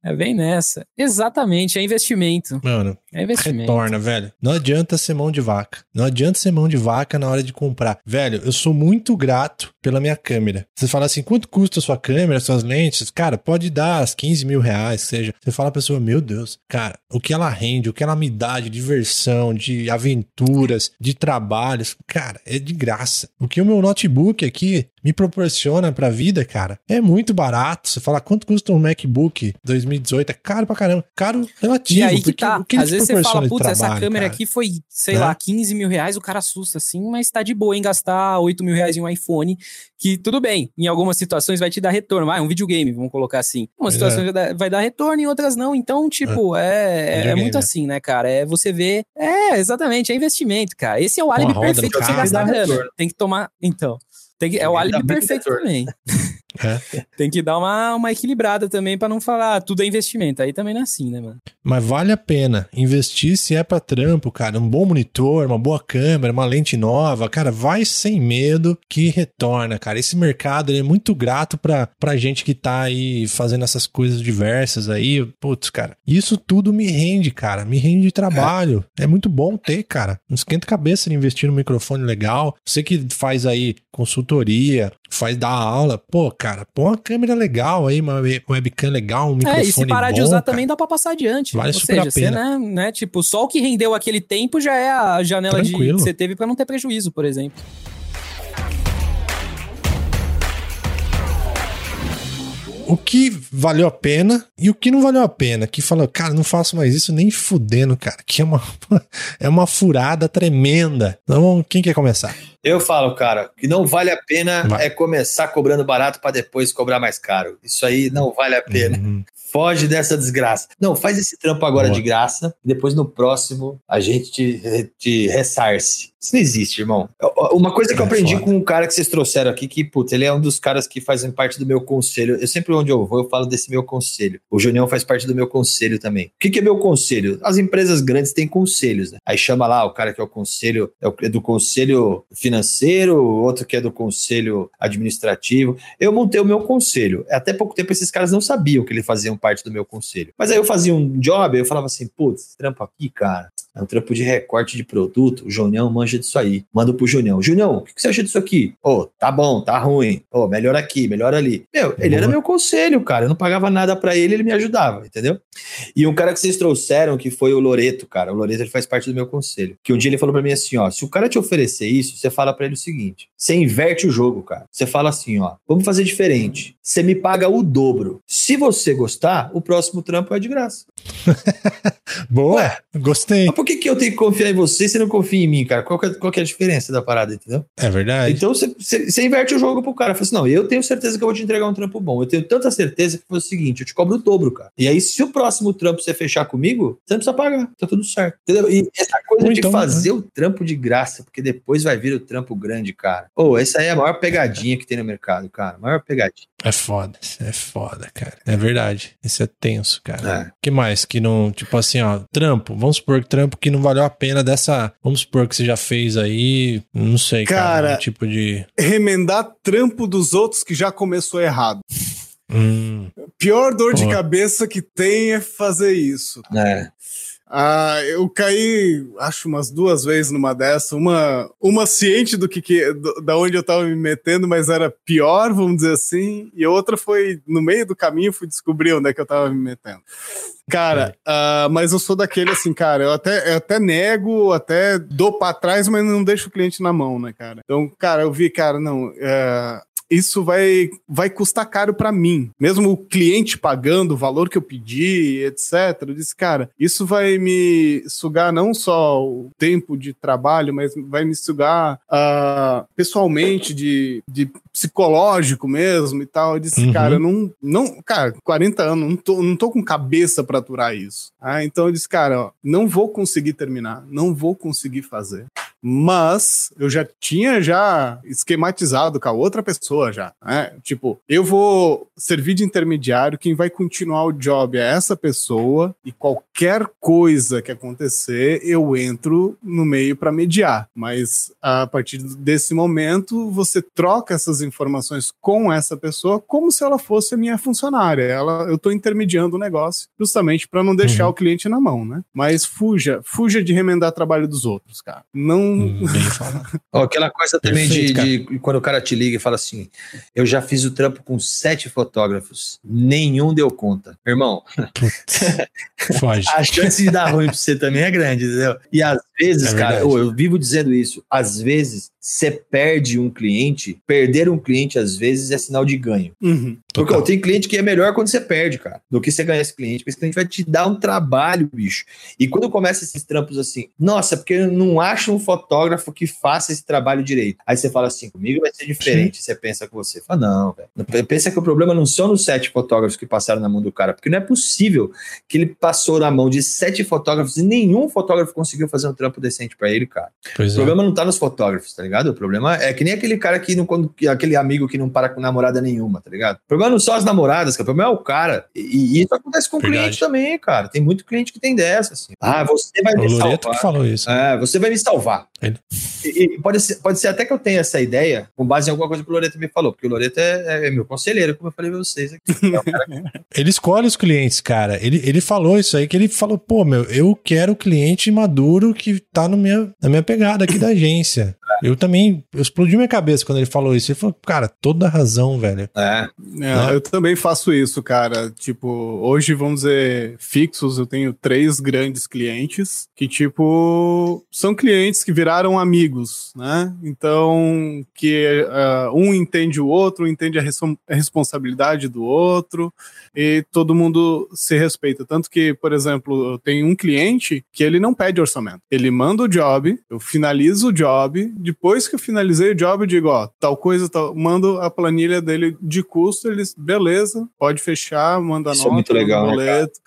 É bem nessa. Exatamente, é investimento. Mano, é investimento. retorna, velho. Não adianta ser mão de vaca. Não adianta ser mão de vaca na hora de comprar. Velho, eu sou muito grato pela minha câmera. Você fala assim, quanto custa a sua câmera, suas lentes? Cara, pode dar as 15 mil reais, seja. Você fala pra pessoa, meu Deus, cara, o que ela rende, o que ela me dá de diversão, de aventuras, de trabalhos, cara, é de graça. O que o meu notebook aqui me proporciona pra vida, cara, é muito barato. Você fala, quanto custa um MacBook 2018? É caro pra caramba. Caro relativo. E aí que tá. Às vezes você fala, putz, essa câmera cara? aqui foi, sei é? lá, 15 mil reais, o cara assusta assim, mas tá de boa em gastar 8 mil reais em um iPhone, que tudo bem, em algumas situações vai te dar retorno. Vai, um videogame, vamos colocar assim. Uma situação é. vai, dar, retorno, em outras não. Então, tipo, é, é, é muito assim, né, cara? É você ver. É, exatamente, é investimento, cara. Esse é o álibi perfeito pra você gastar grana. Tem que tomar. Então. Tem que, é o álibi perfeito também. É. Tem que dar uma, uma equilibrada também pra não falar tudo é investimento. Aí também não é assim, né, mano? Mas vale a pena investir se é pra trampo, cara. Um bom monitor, uma boa câmera, uma lente nova. Cara, vai sem medo que retorna, cara. Esse mercado é muito grato pra, pra gente que tá aí fazendo essas coisas diversas aí. Putz, cara, isso tudo me rende, cara. Me rende trabalho. É, muito bom ter, cara. Não esquenta a cabeça de investir num microfone legal. Você que faz aí consultoria, faz dar aula. Pô, cara, põe uma câmera legal aí, uma webcam legal, um microfone É, e se parar bom, de usar cara. também dá pra passar adiante. Vale Ou super seja, a você, pena. né, né, tipo, só o que rendeu aquele tempo já é a janela de, que você teve pra não ter prejuízo, por exemplo. O que valeu a pena e o que não valeu a pena. Que falou, cara, não faço mais isso nem fudendo, cara. Que é uma, é uma furada tremenda. Então, quem quer começar? Eu falo, cara, que não vale a pena Vai. é começar cobrando barato pra depois cobrar mais caro. Isso aí não vale a pena. Uhum. Foge dessa desgraça. Não, faz esse trampo agora Boa. de graça, depois no próximo a gente te, te ressarce. Isso não existe, irmão. Uma coisa que eu É aprendi com um cara que vocês trouxeram aqui, que, puta, ele é um dos caras que fazem parte do meu conselho. Eu sempre, onde eu vou, eu falo desse meu conselho. O Junião faz parte do meu conselho também. O que, que é meu conselho? As empresas grandes têm conselhos, né? Aí chama lá o cara que é o conselho, é é do conselho financeiro, o outro que é do conselho administrativo. Eu montei o meu conselho. Até pouco tempo esses caras não sabiam que eles faziam parte do meu conselho. Mas aí eu fazia um job, eu falava assim, putz, esse trampo aqui, cara, é um trampo de recorte de produto. O Junião manja disso aí. Manda pro Junião. Junião, o que que você acha disso aqui? Ô, tá bom, tá ruim. Ô, melhor aqui, melhor ali. Meu, ele era meu conselho, cara. Eu não pagava nada pra ele, ele me ajudava, entendeu? E um cara que vocês trouxeram, que foi o Loreto, cara. O Loreto ele faz parte do meu conselho. Que um dia ele falou pra mim assim: ó, se o cara te oferecer isso, você fala pra ele o seguinte: você inverte o jogo, cara. Você fala assim: ó, vamos fazer diferente. Você me paga o dobro. Se você gostar, o próximo trampo é de graça. Boa, Ué. gostei. Mas por que, que eu tenho que confiar em você e você não confia em mim, cara? Qual que, é, qual que é a diferença da parada, entendeu? É verdade. Então você, inverte o jogo pro cara. Fala assim: não, eu tenho certeza que eu vou te entregar um trampo bom. Eu tenho tanta certeza que foi o seguinte: eu te cobro o dobro, cara. E aí, se o próximo trampo você fechar comigo, você não precisa pagar. Tá tudo certo. Entendeu? E essa coisa Ou de então, fazer o trampo de graça, porque depois vai vir o trampo grande, cara. Ô, essa aí é a maior pegadinha que tem no mercado, cara. Maior pegadinha. É foda, é foda, cara. É verdade. Isso é tenso, cara. É. que mais que não, tipo assim, ó, trampo. Vamos supor que trampo que não valeu a pena dessa. Vamos supor que você já fez aí, não sei, cara, Cara, tipo de. Remendar trampo dos outros que já começou errado. Hum, Pior dor de Boa. cabeça que tem é fazer isso. É. Ah, eu caí, acho, umas duas vezes numa dessa. Uma, uma ciente do que, que do- da onde eu tava me metendo, mas era pior, vamos dizer assim. E outra foi no meio do caminho, fui descobrir onde é que eu tava me metendo. Cara, ah, mas eu sou daquele assim, cara, eu até, eu até nego, até dou pra trás, mas não deixo o cliente na mão, né, cara? Então, cara, eu vi, cara, não, é, isso vai, vai custar caro pra mim. Mesmo o cliente pagando o valor que eu pedi, etc. Eu disse, cara, isso vai me sugar não só o tempo de trabalho, mas vai me sugar ah, pessoalmente, de, de psicológico mesmo e tal. Eu disse, Uhum. cara, eu não, não, cara, 40 anos, não tô, não tô com cabeça pra aturar isso. Ah, então eu disse, cara, ó, não vou conseguir terminar, não vou conseguir fazer. Mas eu já tinha já esquematizado com a outra pessoa já, né? Tipo, eu vou servir de intermediário, quem vai continuar o job é essa pessoa e qualquer coisa que acontecer, eu entro no meio para mediar. Mas a partir desse momento, você troca essas informações com essa pessoa como se ela fosse a minha funcionária. Ela, eu tô intermediando o negócio justamente para não deixar Uhum. o cliente na mão, né? Mas fuja, fuja de remendar trabalho dos outros, cara. Não falado. Ó, aquela coisa também de, Perfeito, de quando o cara te liga e fala assim: eu já fiz o trampo com sete fotógrafos, nenhum deu conta. Irmão, Foge. a chance de dar ruim pra você também é grande, entendeu? E às vezes, É cara, ô, eu vivo dizendo isso, às vezes você perde um cliente, perder um cliente às vezes é sinal de ganho. Uhum. Porque ó, tem cliente que é melhor quando você perde, cara, do que você ganhar esse cliente, porque esse cliente vai te dar um trabalho, bicho. E quando começa esses trampos assim, nossa, porque eu não acho um fotógrafo que faça esse trabalho direito. Aí você fala assim, comigo vai ser diferente. Você pensa com você, fala, não, velho. Pensa que o problema não são os sete fotógrafos que passaram na mão do cara, porque não é possível que ele passou na mão de sete fotógrafos e nenhum fotógrafo conseguiu fazer um trampo trampo decente pra ele, cara. Pois O é. problema não tá nos fotógrafos, tá ligado? O problema é que nem aquele cara que não, quando, que- aquele amigo que não para com namorada nenhuma, tá ligado? O problema não são as namoradas, cara. O problema é o cara. E, e isso acontece com o Verdade. cliente também, cara. Tem muito cliente que tem dessa, assim. Ah, você vai O me Loreto salvar. que falou isso. É, você vai me salvar. Ele- E, e pode, ser, pode ser até que eu tenha essa ideia com base em alguma coisa que o Loreto me falou, porque o Loreto é, é meu conselheiro, como eu falei pra vocês aqui. É Ele escolhe os clientes, cara. Ele, ele falou isso aí, que ele falou, pô, meu, eu quero cliente maduro que tá no minha, na minha pegada aqui da agência. Eu também, eu explodi minha cabeça quando ele falou isso. Ele falou, cara, toda razão, velho. é, É, Né? Eu também faço isso, cara. Tipo, hoje, vamos dizer, fixos, eu tenho três grandes clientes que, tipo, são clientes que viraram amigos, né? Então, que ah, um entende o outro, entende a, res- a responsabilidade do outro e todo mundo se respeita. Tanto que, por exemplo, eu tenho um cliente que ele não pede orçamento. Ele manda o job, eu finalizo o job, depois que eu finalizei o job, eu digo, ó, tal coisa, tal, mando a planilha dele de custo, eles, beleza, pode fechar, manda a é nota, muito legal, né, boleto.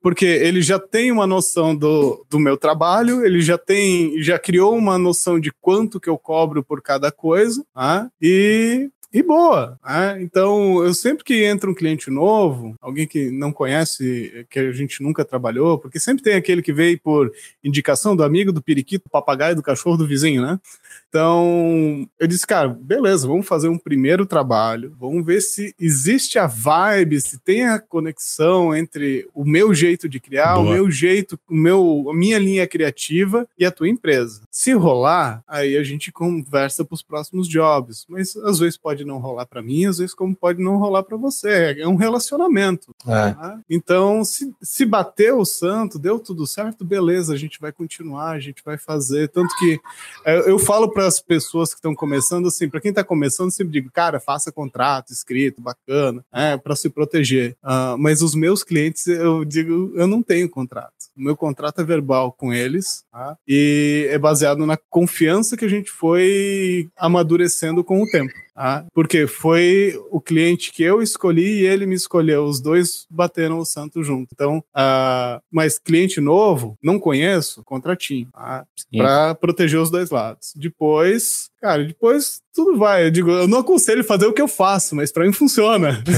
Porque ele já tem uma noção do, do meu trabalho, ele já tem, já criou uma noção de quanto que eu cobro por cada coisa, tá? e e boa. né? Então, eu sempre que entra um cliente novo, alguém que não conhece, que a gente nunca trabalhou, porque sempre tem aquele que veio por indicação do amigo, do periquito, do papagaio, do cachorro do vizinho, né? Então, eu disse, cara, beleza, vamos fazer um primeiro trabalho, vamos ver se existe a vibe, se tem a conexão entre o meu jeito de criar, Boa. o meu jeito, o meu, a minha linha criativa e a tua empresa. Se rolar, aí a gente conversa para os próximos jobs, mas às vezes pode não rolar para mim, às vezes como pode não rolar para você. É um relacionamento. é. tá? Então, se, se bateu o santo, deu tudo certo, beleza, a gente vai continuar, a gente vai fazer. Tanto que é, eu falo para as pessoas que estão começando, assim, para quem está começando, sempre digo, cara, faça contrato escrito, bacana, é, para se proteger. Ah, mas os meus clientes, eu digo, eu não tenho contrato. O meu contrato é verbal com eles, tá? e é baseado na confiança que a gente foi amadurecendo com o tempo. Tá? Porque foi o cliente que eu escolhi e ele me escolheu. Os dois bateram o santo junto. Então, ah, mas cliente novo, não conheço, contratinho. Sim. Para proteger os dois lados. Depois, cara, depois tudo vai. Eu digo, eu não aconselho fazer o que eu faço, mas para mim funciona.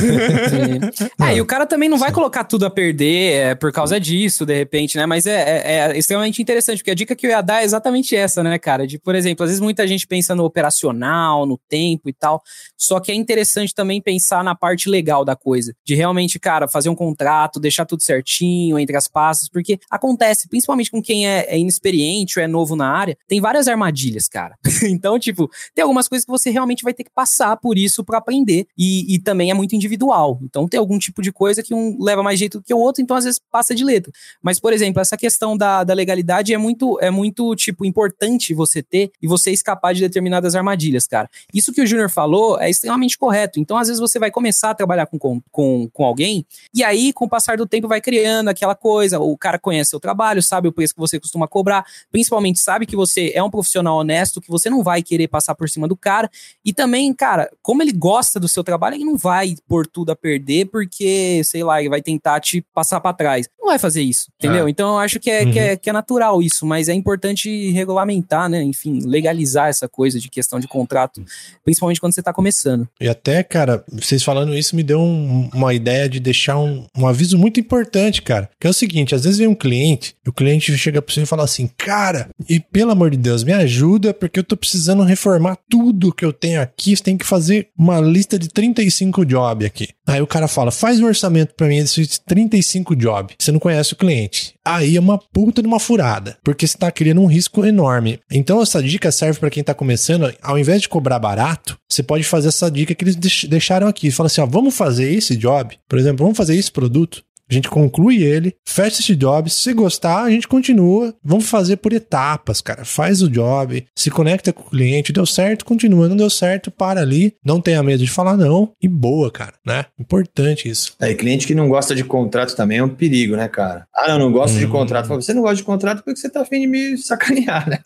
É, e o cara também não vai colocar tudo a perder é, por causa disso, de repente, né? Mas é, é- é extremamente interessante, porque a dica que eu ia dar é exatamente essa, né, cara? De, por exemplo, às vezes muita gente pensa no operacional, no tempo e tal, só que é interessante também pensar na parte legal da coisa. De realmente, cara, fazer um contrato, deixar tudo certinho entre as pastas, porque acontece, principalmente com quem é, é inexperiente ou é novo na área, tem várias armadilhas, cara. então, tipo, tem algumas coisas que você realmente vai ter que passar por isso pra aprender. E, e também é muito individual. Então tem algum tipo de coisa que um leva mais jeito do que o outro, então às vezes passa de letra. Mas, por exemplo, essa questão da, da legalidade é muito, é muito, tipo, importante você ter e você escapar de determinadas armadilhas, cara. Isso que o Júnior falou é extremamente correto. Então, às vezes, você vai começar a trabalhar com, com, com, alguém, e aí, com o passar do tempo, vai criando aquela coisa. O cara conhece seu trabalho, sabe o preço que você costuma cobrar, principalmente sabe que você é um profissional honesto, que você não vai querer passar por cima do cara. E também, cara, como ele gosta do seu trabalho, ele não vai pôr tudo a perder porque, sei lá, ele vai tentar te passar pra trás. Não vai fazer isso, entendeu? Então eu acho que é, que, é, que é natural isso, mas é importante regulamentar, né? Enfim, legalizar essa coisa de questão de contrato, principalmente quando você tá começando. E até, cara, vocês falando isso me deu um- uma ideia de deixar um, um aviso muito importante, cara. Que é o seguinte: às vezes vem um cliente, e o cliente chega pra você e fala assim, cara, e pelo amor de Deus, me ajuda, porque eu tô precisando reformar tudo que eu tenho aqui. Você tem que fazer uma lista de 35 job aqui. Aí o cara fala, faz um orçamento pra mim desses 35 job. Você não conhece o cliente. Aí é uma puta de uma furada, porque você tá criando um risco enorme. Então essa dica serve pra quem tá começando, ao invés de cobrar barato, você pode fazer essa dica que eles deix- deixaram aqui. Fala assim, ó, vamos fazer esse job, por exemplo, vamos fazer esse produto. A gente conclui ele, fecha esse job. Se gostar, a gente continua. Vamos fazer por etapas, cara. Faz o job, se conecta com o cliente. Deu certo, continua. Não deu certo, para ali. Não tenha medo de falar não. E boa, cara, né? Importante isso. É, e cliente que não gosta de contrato também é um perigo, né, cara? Ah, não, não gosto de Hum. contrato. Você não gosta de contrato porque você tá afim de me sacanear, né?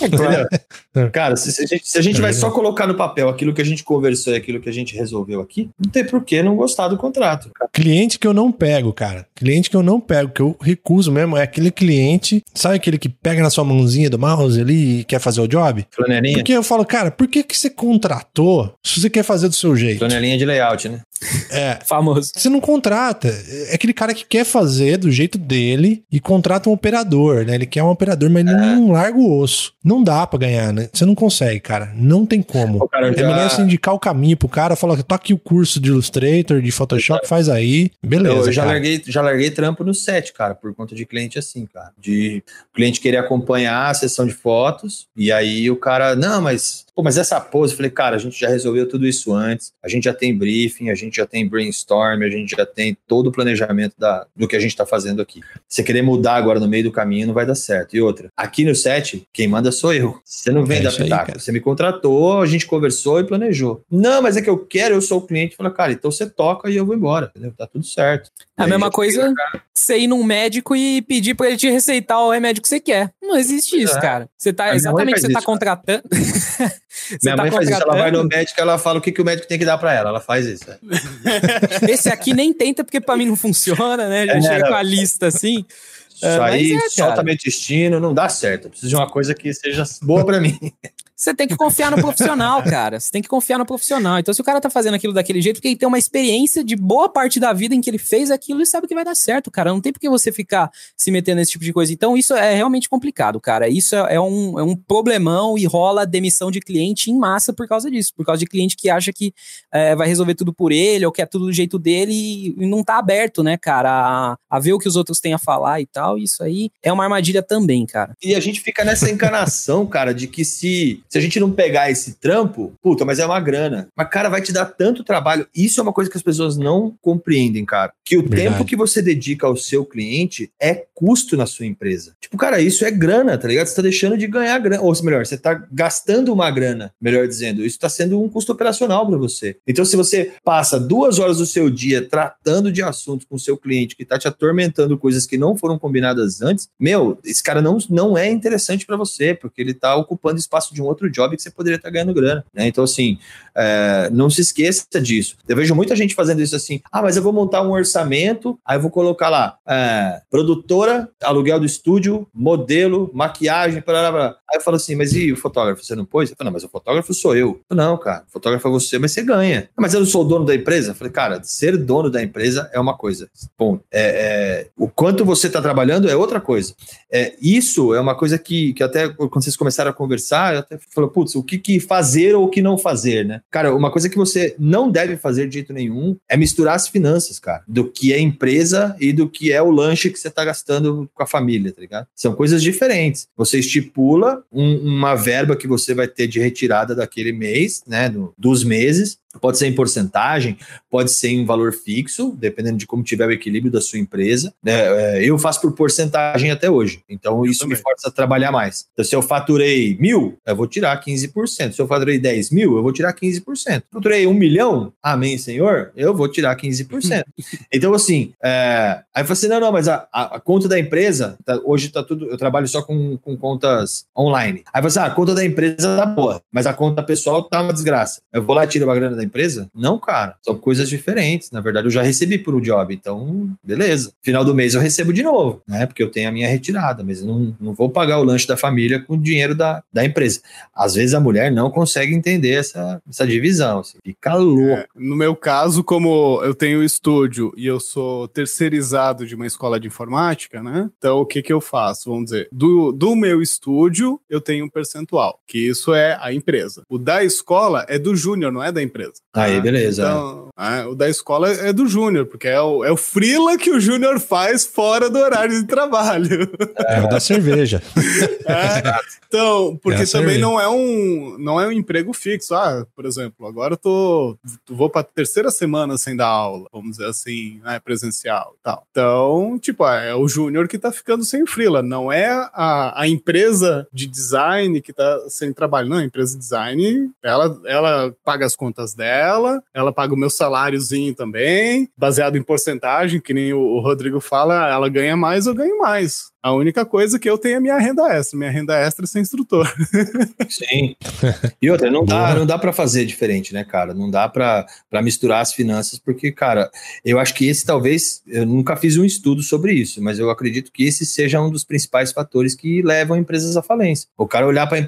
Entendeu? Cara, se, se a gente, se a gente É vai só colocar no papel aquilo que a gente conversou e aquilo que a gente resolveu aqui, não tem por que não gostar do contrato. Cliente que eu não pego, cara. Cliente que eu não pego, que eu recuso mesmo, é aquele cliente, sabe aquele que pega na sua mãozinha do mouse ali e quer fazer o job? Flanelinha? Porque eu falo, cara, por que, que você contratou se você quer fazer do seu jeito? Flanelinha de layout, né? É. Famoso. Você não contrata. É aquele cara que quer fazer do jeito dele e contrata um operador, né? Ele quer um operador, mas ele não larga o osso. Não dá pra ganhar, né? Você não consegue, cara. Não tem como. É já- melhor você indicar o caminho pro cara, falar, tá aqui o curso de Illustrator, de Photoshop, faz aí. Beleza, eu já cara. larguei, já larguei trampo no set, cara, por conta de cliente assim, cara. De cliente querer acompanhar a sessão de fotos, e aí o cara, não, mas, pô, mas essa pose, eu falei, cara, a gente já resolveu tudo isso antes, a gente já tem briefing, a gente já tem brainstorm, a gente já tem todo o planejamento da, do que a gente tá fazendo aqui. Você querer mudar agora no meio do caminho não vai dar certo. E outra, aqui no set, quem manda sou eu. Você não vem É da pitaco. Você me contratou, a gente conversou e planejou. Não, mas é que eu quero, eu sou o cliente. Fala, cara, então você toca e eu vou embora, entendeu? Tá tudo certo. É a mesma coisa você ir num médico e pedir pra ele te receitar o remédio que você quer. Não existe isso, É. cara. Você tá, exatamente, você tá contratando. Minha tá mãe faz isso, ela vai no médico ela fala o que, que o médico tem que dar pra ela. Ela faz isso. é. Esse aqui nem tenta, porque pra mim não funciona, né? Já É, chega não. com a lista assim. Isso É, aí, é, cara. solta meu intestino, não dá certo. Eu preciso de uma coisa que seja boa pra mim. Você tem que confiar no profissional, cara. Você tem que confiar no profissional. Então, se o cara tá fazendo aquilo daquele jeito, porque ele tem uma experiência de boa parte da vida em que ele fez aquilo e sabe que vai dar certo, cara. Não tem por que você ficar se metendo nesse tipo de coisa. Então, isso é realmente complicado, cara. Isso é, um, é um problemão e rola demissão de cliente em massa por causa disso. Por causa de cliente que acha que é, vai resolver tudo por ele ou quer tudo do jeito dele e, e não tá aberto, né, cara, a, a ver o que os outros têm a falar e tal. Isso aí é uma armadilha também, cara. E a gente fica nessa encanação, cara, de que se, se a gente não pegar esse trampo, puta, mas é uma grana. Mas, cara, vai te dar tanto trabalho. Isso é uma coisa que as pessoas não compreendem, cara. Que o Verdade. tempo que você dedica ao seu cliente é custo na sua empresa. Tipo, cara, isso é grana, tá ligado? Você tá deixando de ganhar grana. Ou melhor, você tá gastando uma grana, melhor dizendo. Isso tá sendo um custo operacional para você. Então, se você passa duas horas do seu dia tratando de assuntos com o seu cliente que tá te atormentando coisas que não foram combinadas antes, meu, esse cara não, não é interessante para você, porque ele tá ocupando espaço de um outro job que você poderia estar ganhando grana. Né? Então, assim, é, não se esqueça disso. Eu vejo muita gente fazendo isso assim: ah, mas eu vou montar um orçamento, aí eu vou colocar lá, é, produtora, aluguel do estúdio, modelo, maquiagem, blá, blá. Aí eu falo assim, mas e o fotógrafo? Você não pôs? Eu falo, não, mas o fotógrafo sou eu. eu não, cara, o fotógrafo é você, mas você ganha. "Ah, Mas eu não sou o dono da empresa? Eu falei, cara, ser dono da empresa é uma coisa. Bom, é, é, o quanto você está trabalhando é outra coisa. É, isso é uma coisa que, que até quando vocês começaram a conversar, eu até falei, putz, o que, que fazer ou o que não fazer, né? Cara, uma coisa que você não deve fazer de jeito nenhum é misturar as finanças, cara, do que é empresa e do que é o lanche que você está gastando com a família, tá ligado? São coisas diferentes. Você estipula um- uma verba que você vai ter de retirada daquele mês, né, do- dos meses, Pode ser em porcentagem, pode ser em valor fixo, dependendo de como tiver o equilíbrio da sua empresa. né? É, eu faço por porcentagem até hoje, então isso me também. força a trabalhar mais. Então, se eu faturei mil, eu vou tirar 15%. Se eu faturei 10 mil, eu vou tirar 15%. Faturei um milhão, amém, senhor, eu vou tirar 15%. então, assim, é, aí eu falei assim: não, não, mas a, a- a conta da empresa, tá- hoje tá tudo, eu trabalho só com, com contas online. Aí eu falei assim: ah, a conta da empresa tá boa, mas a conta pessoal tá uma desgraça. Eu vou lá e tiro uma grana da empresa? Não, cara, são coisas diferentes. Na verdade, eu já recebi por um job, então, beleza. Final do mês eu recebo de novo, né? Porque eu tenho a minha retirada, mas eu não, não vou pagar o lanche da família com o dinheiro da, da empresa. Às vezes a mulher não consegue entender essa, essa divisão, assim, fica louco. É, no meu caso, como eu tenho estúdio e eu sou terceirizado de uma escola de informática, né? Então, o que que eu faço? Vamos dizer, do, do meu estúdio, eu tenho um percentual, que isso é a empresa. O da escola é do júnior, não é da empresa. Aí, né? beleza. Então, é, o da escola é do júnior, porque é o, é o freela que o júnior faz fora do horário de trabalho. É o da cerveja. É, então, porque É, também não é um não é um emprego fixo. Ah, por exemplo, agora eu tô vou para terceira semana sem dar aula, vamos dizer assim, né, presencial, e tal. Então, tipo, ah, é o júnior que tá ficando sem freela, não é a, a empresa de design que tá sem trabalho, não, a empresa de design, ela ela paga as contas dela, ela paga o meu saláriozinho também, baseado em porcentagem, que nem o Rodrigo fala, ela ganha mais, eu ganho mais. A única coisa que eu tenho é minha renda extra. Minha renda extra é ser instrutor. Sim. E outra, não dá, não dá para fazer diferente, né, cara? Não dá para misturar as finanças, porque, cara, eu acho que esse talvez, eu nunca fiz um estudo sobre isso, mas eu acredito que esse seja um dos principais fatores que levam empresas à falência. O cara olhar para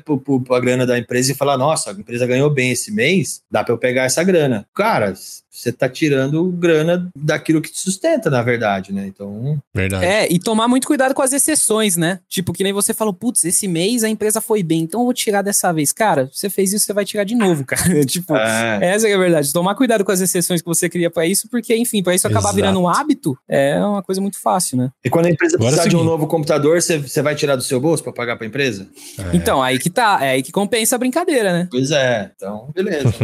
a grana da empresa e falar, nossa, a empresa ganhou bem esse mês, dá para eu pegar essa grana. Cara, você tá tirando grana daquilo que te sustenta, na verdade, né? Então. Verdade. É, e tomar muito cuidado com as exceções, né? Tipo, que nem você falou, putz, esse mês a empresa foi bem, então eu vou tirar dessa vez. Cara, você fez isso, você vai tirar de novo, cara. tipo, é. essa é a verdade. Tomar cuidado com as exceções que você cria para isso, porque, enfim, para isso acabar Exato. virando um hábito, é uma coisa muito fácil, né? E quando a empresa Agora precisar é de um novo computador, você, você vai tirar do seu bolso para pagar pra empresa? É. Então, aí que tá, é aí que compensa a brincadeira, né? Pois é, então, beleza.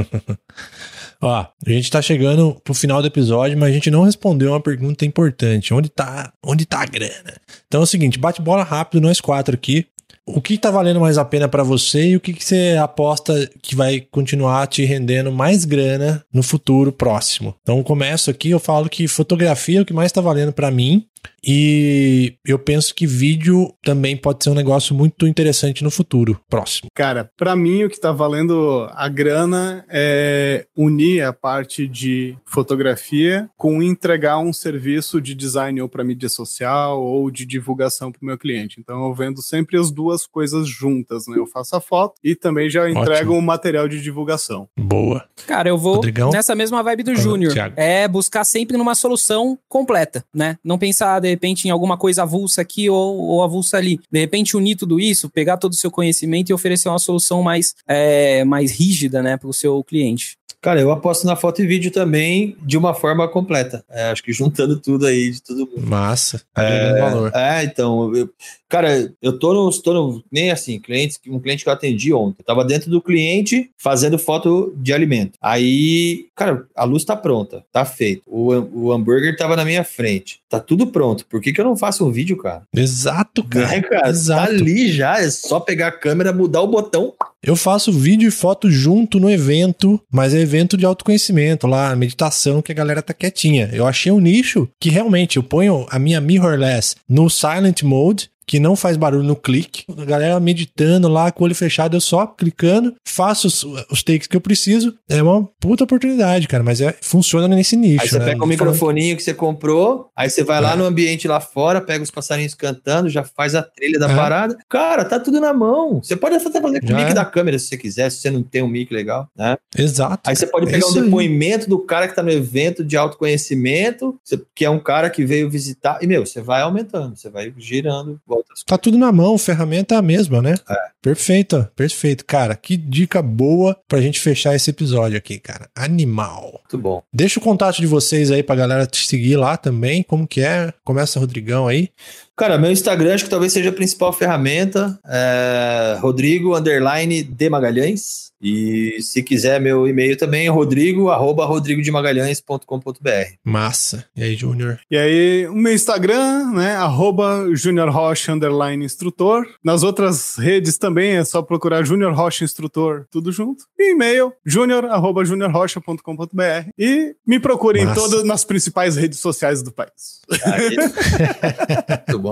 Ó, a gente tá chegando pro final do episódio, mas a gente não respondeu uma pergunta importante. Onde tá, onde tá a grana? Então é o seguinte, bate bola rápido nós quatro aqui. O que tá valendo mais a pena para você e o que, que você aposta que vai continuar te rendendo mais grana no futuro próximo? Então começo aqui, eu falo que fotografia é o que mais tá valendo para mim. E eu penso que vídeo também pode ser um negócio muito interessante no futuro próximo. Cara, para mim o que tá valendo a grana é unir a parte de fotografia com entregar um serviço de design ou para mídia social ou de divulgação para o meu cliente. Então eu vendo sempre as duas coisas juntas, né? Eu faço a foto e também já entrego o um material de divulgação. Boa. Cara, eu vou Rodrigão? nessa mesma vibe do Júnior. É buscar sempre numa solução completa, né? Não pensar de repente, em alguma coisa avulsa aqui ou, ou avulsa ali. De repente, unir tudo isso, pegar todo o seu conhecimento e oferecer uma solução mais, é, mais rígida, né, para o seu cliente. Cara, eu aposto na foto e vídeo também de uma forma completa. É, acho que juntando tudo aí de todo mundo. Massa. É, valor. é então, eu, cara, eu tô no, tô no, nem assim, clientes, um cliente que eu atendi ontem. Eu tava dentro do cliente fazendo foto de alimento. Aí, cara, a luz tá pronta, tá feito. O, o hambúrguer tava na minha frente. Tá tudo pronto. Por que, que eu não faço um vídeo, cara? Exato, cara. É, cara, tá Exato. tá ali já. É só pegar a câmera, mudar o botão. Eu faço vídeo e foto junto no evento, mas é evento de autoconhecimento lá, meditação, que a galera tá quietinha. Eu achei um nicho que realmente eu ponho a minha mirrorless no silent mode que não faz barulho no clique. A galera meditando lá com o olho fechado, eu só clicando, faço os, os takes que eu preciso. É uma puta oportunidade, cara, mas é, funciona nesse nicho. Aí você né? pega o microfoninho que você comprou, aí você vai é. lá no ambiente lá fora, pega os passarinhos cantando, já faz a trilha da é. parada. Cara, tá tudo na mão. Você pode até fazer com o mic é. da câmera se você quiser, se você não tem um mic legal, né? Exato. Aí você pode pegar um depoimento aí. do cara que tá no evento de autoconhecimento, que é um cara que veio visitar, e meu, você vai aumentando, você vai girando, outras Tá tudo na mão, ferramenta é a mesma, né? É. Perfeito, perfeito. Cara, que dica boa pra gente fechar esse episódio aqui, cara. Animal. Muito bom. Deixa o contato de vocês aí pra galera te seguir lá também. Como que é? Começa, Rodrigão, aí. Cara, meu Instagram acho que talvez seja a principal ferramenta. É Rodrigo Underline de Magalhães. E se quiser meu e-mail também, rodrigo, arroba rodrigodemagalhães.com.br. Massa. E aí, Júnior? E aí, o meu Instagram, né, arroba Junior Rocha, underline instrutor. Nas outras redes também é só procurar Junior Rocha Instrutor, tudo junto. E e-mail, junior, arroba juniorrocha.com.br. E me procurem em todas nas principais redes sociais do país. Muito bom.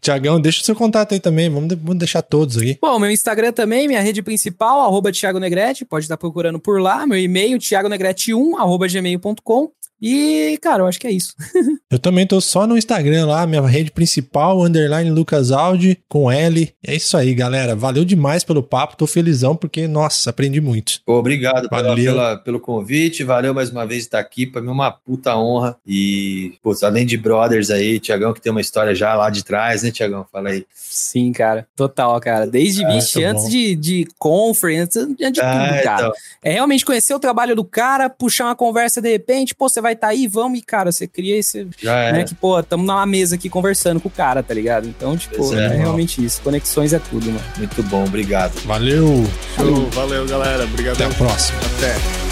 Tiagão, deixa o seu contato aí também, vamos, vamos deixar todos aí. Bom, meu Instagram também, minha rede principal, arroba Thiago Negrete, pode estar procurando por lá. Meu e-mail, thiagonegrete1, arroba gmail.com. E, cara, eu acho que é isso. eu também tô só no Instagram lá, minha rede principal, underline Lucas Aldi, com L. É isso aí, galera. Valeu demais pelo papo, tô felizão porque, nossa, aprendi muito. Pô, obrigado Valeu. Pela, pela, pelo convite, valeu mais uma vez estar aqui, pra mim é uma puta honra. E, pô, além de brothers aí, Tiagão que tem uma história já lá de trás, né, Tiagão? Fala aí. Sim, cara, total, cara. Desde ah, vixe, antes de, de conference, antes de tudo, ah, cara. Então. É realmente conhecer o trabalho do cara, puxar uma conversa de repente, pô, você vai vai estar tá aí, vamos, e cara, você cria esse. Já né, é. que, pô, tamo na mesa aqui conversando com o cara, tá ligado? Então, tipo, é, é realmente isso. Conexões é tudo, mano. Muito bom, obrigado. Valeu. Show, valeu, galera. Obrigado. Até a próxima. Até.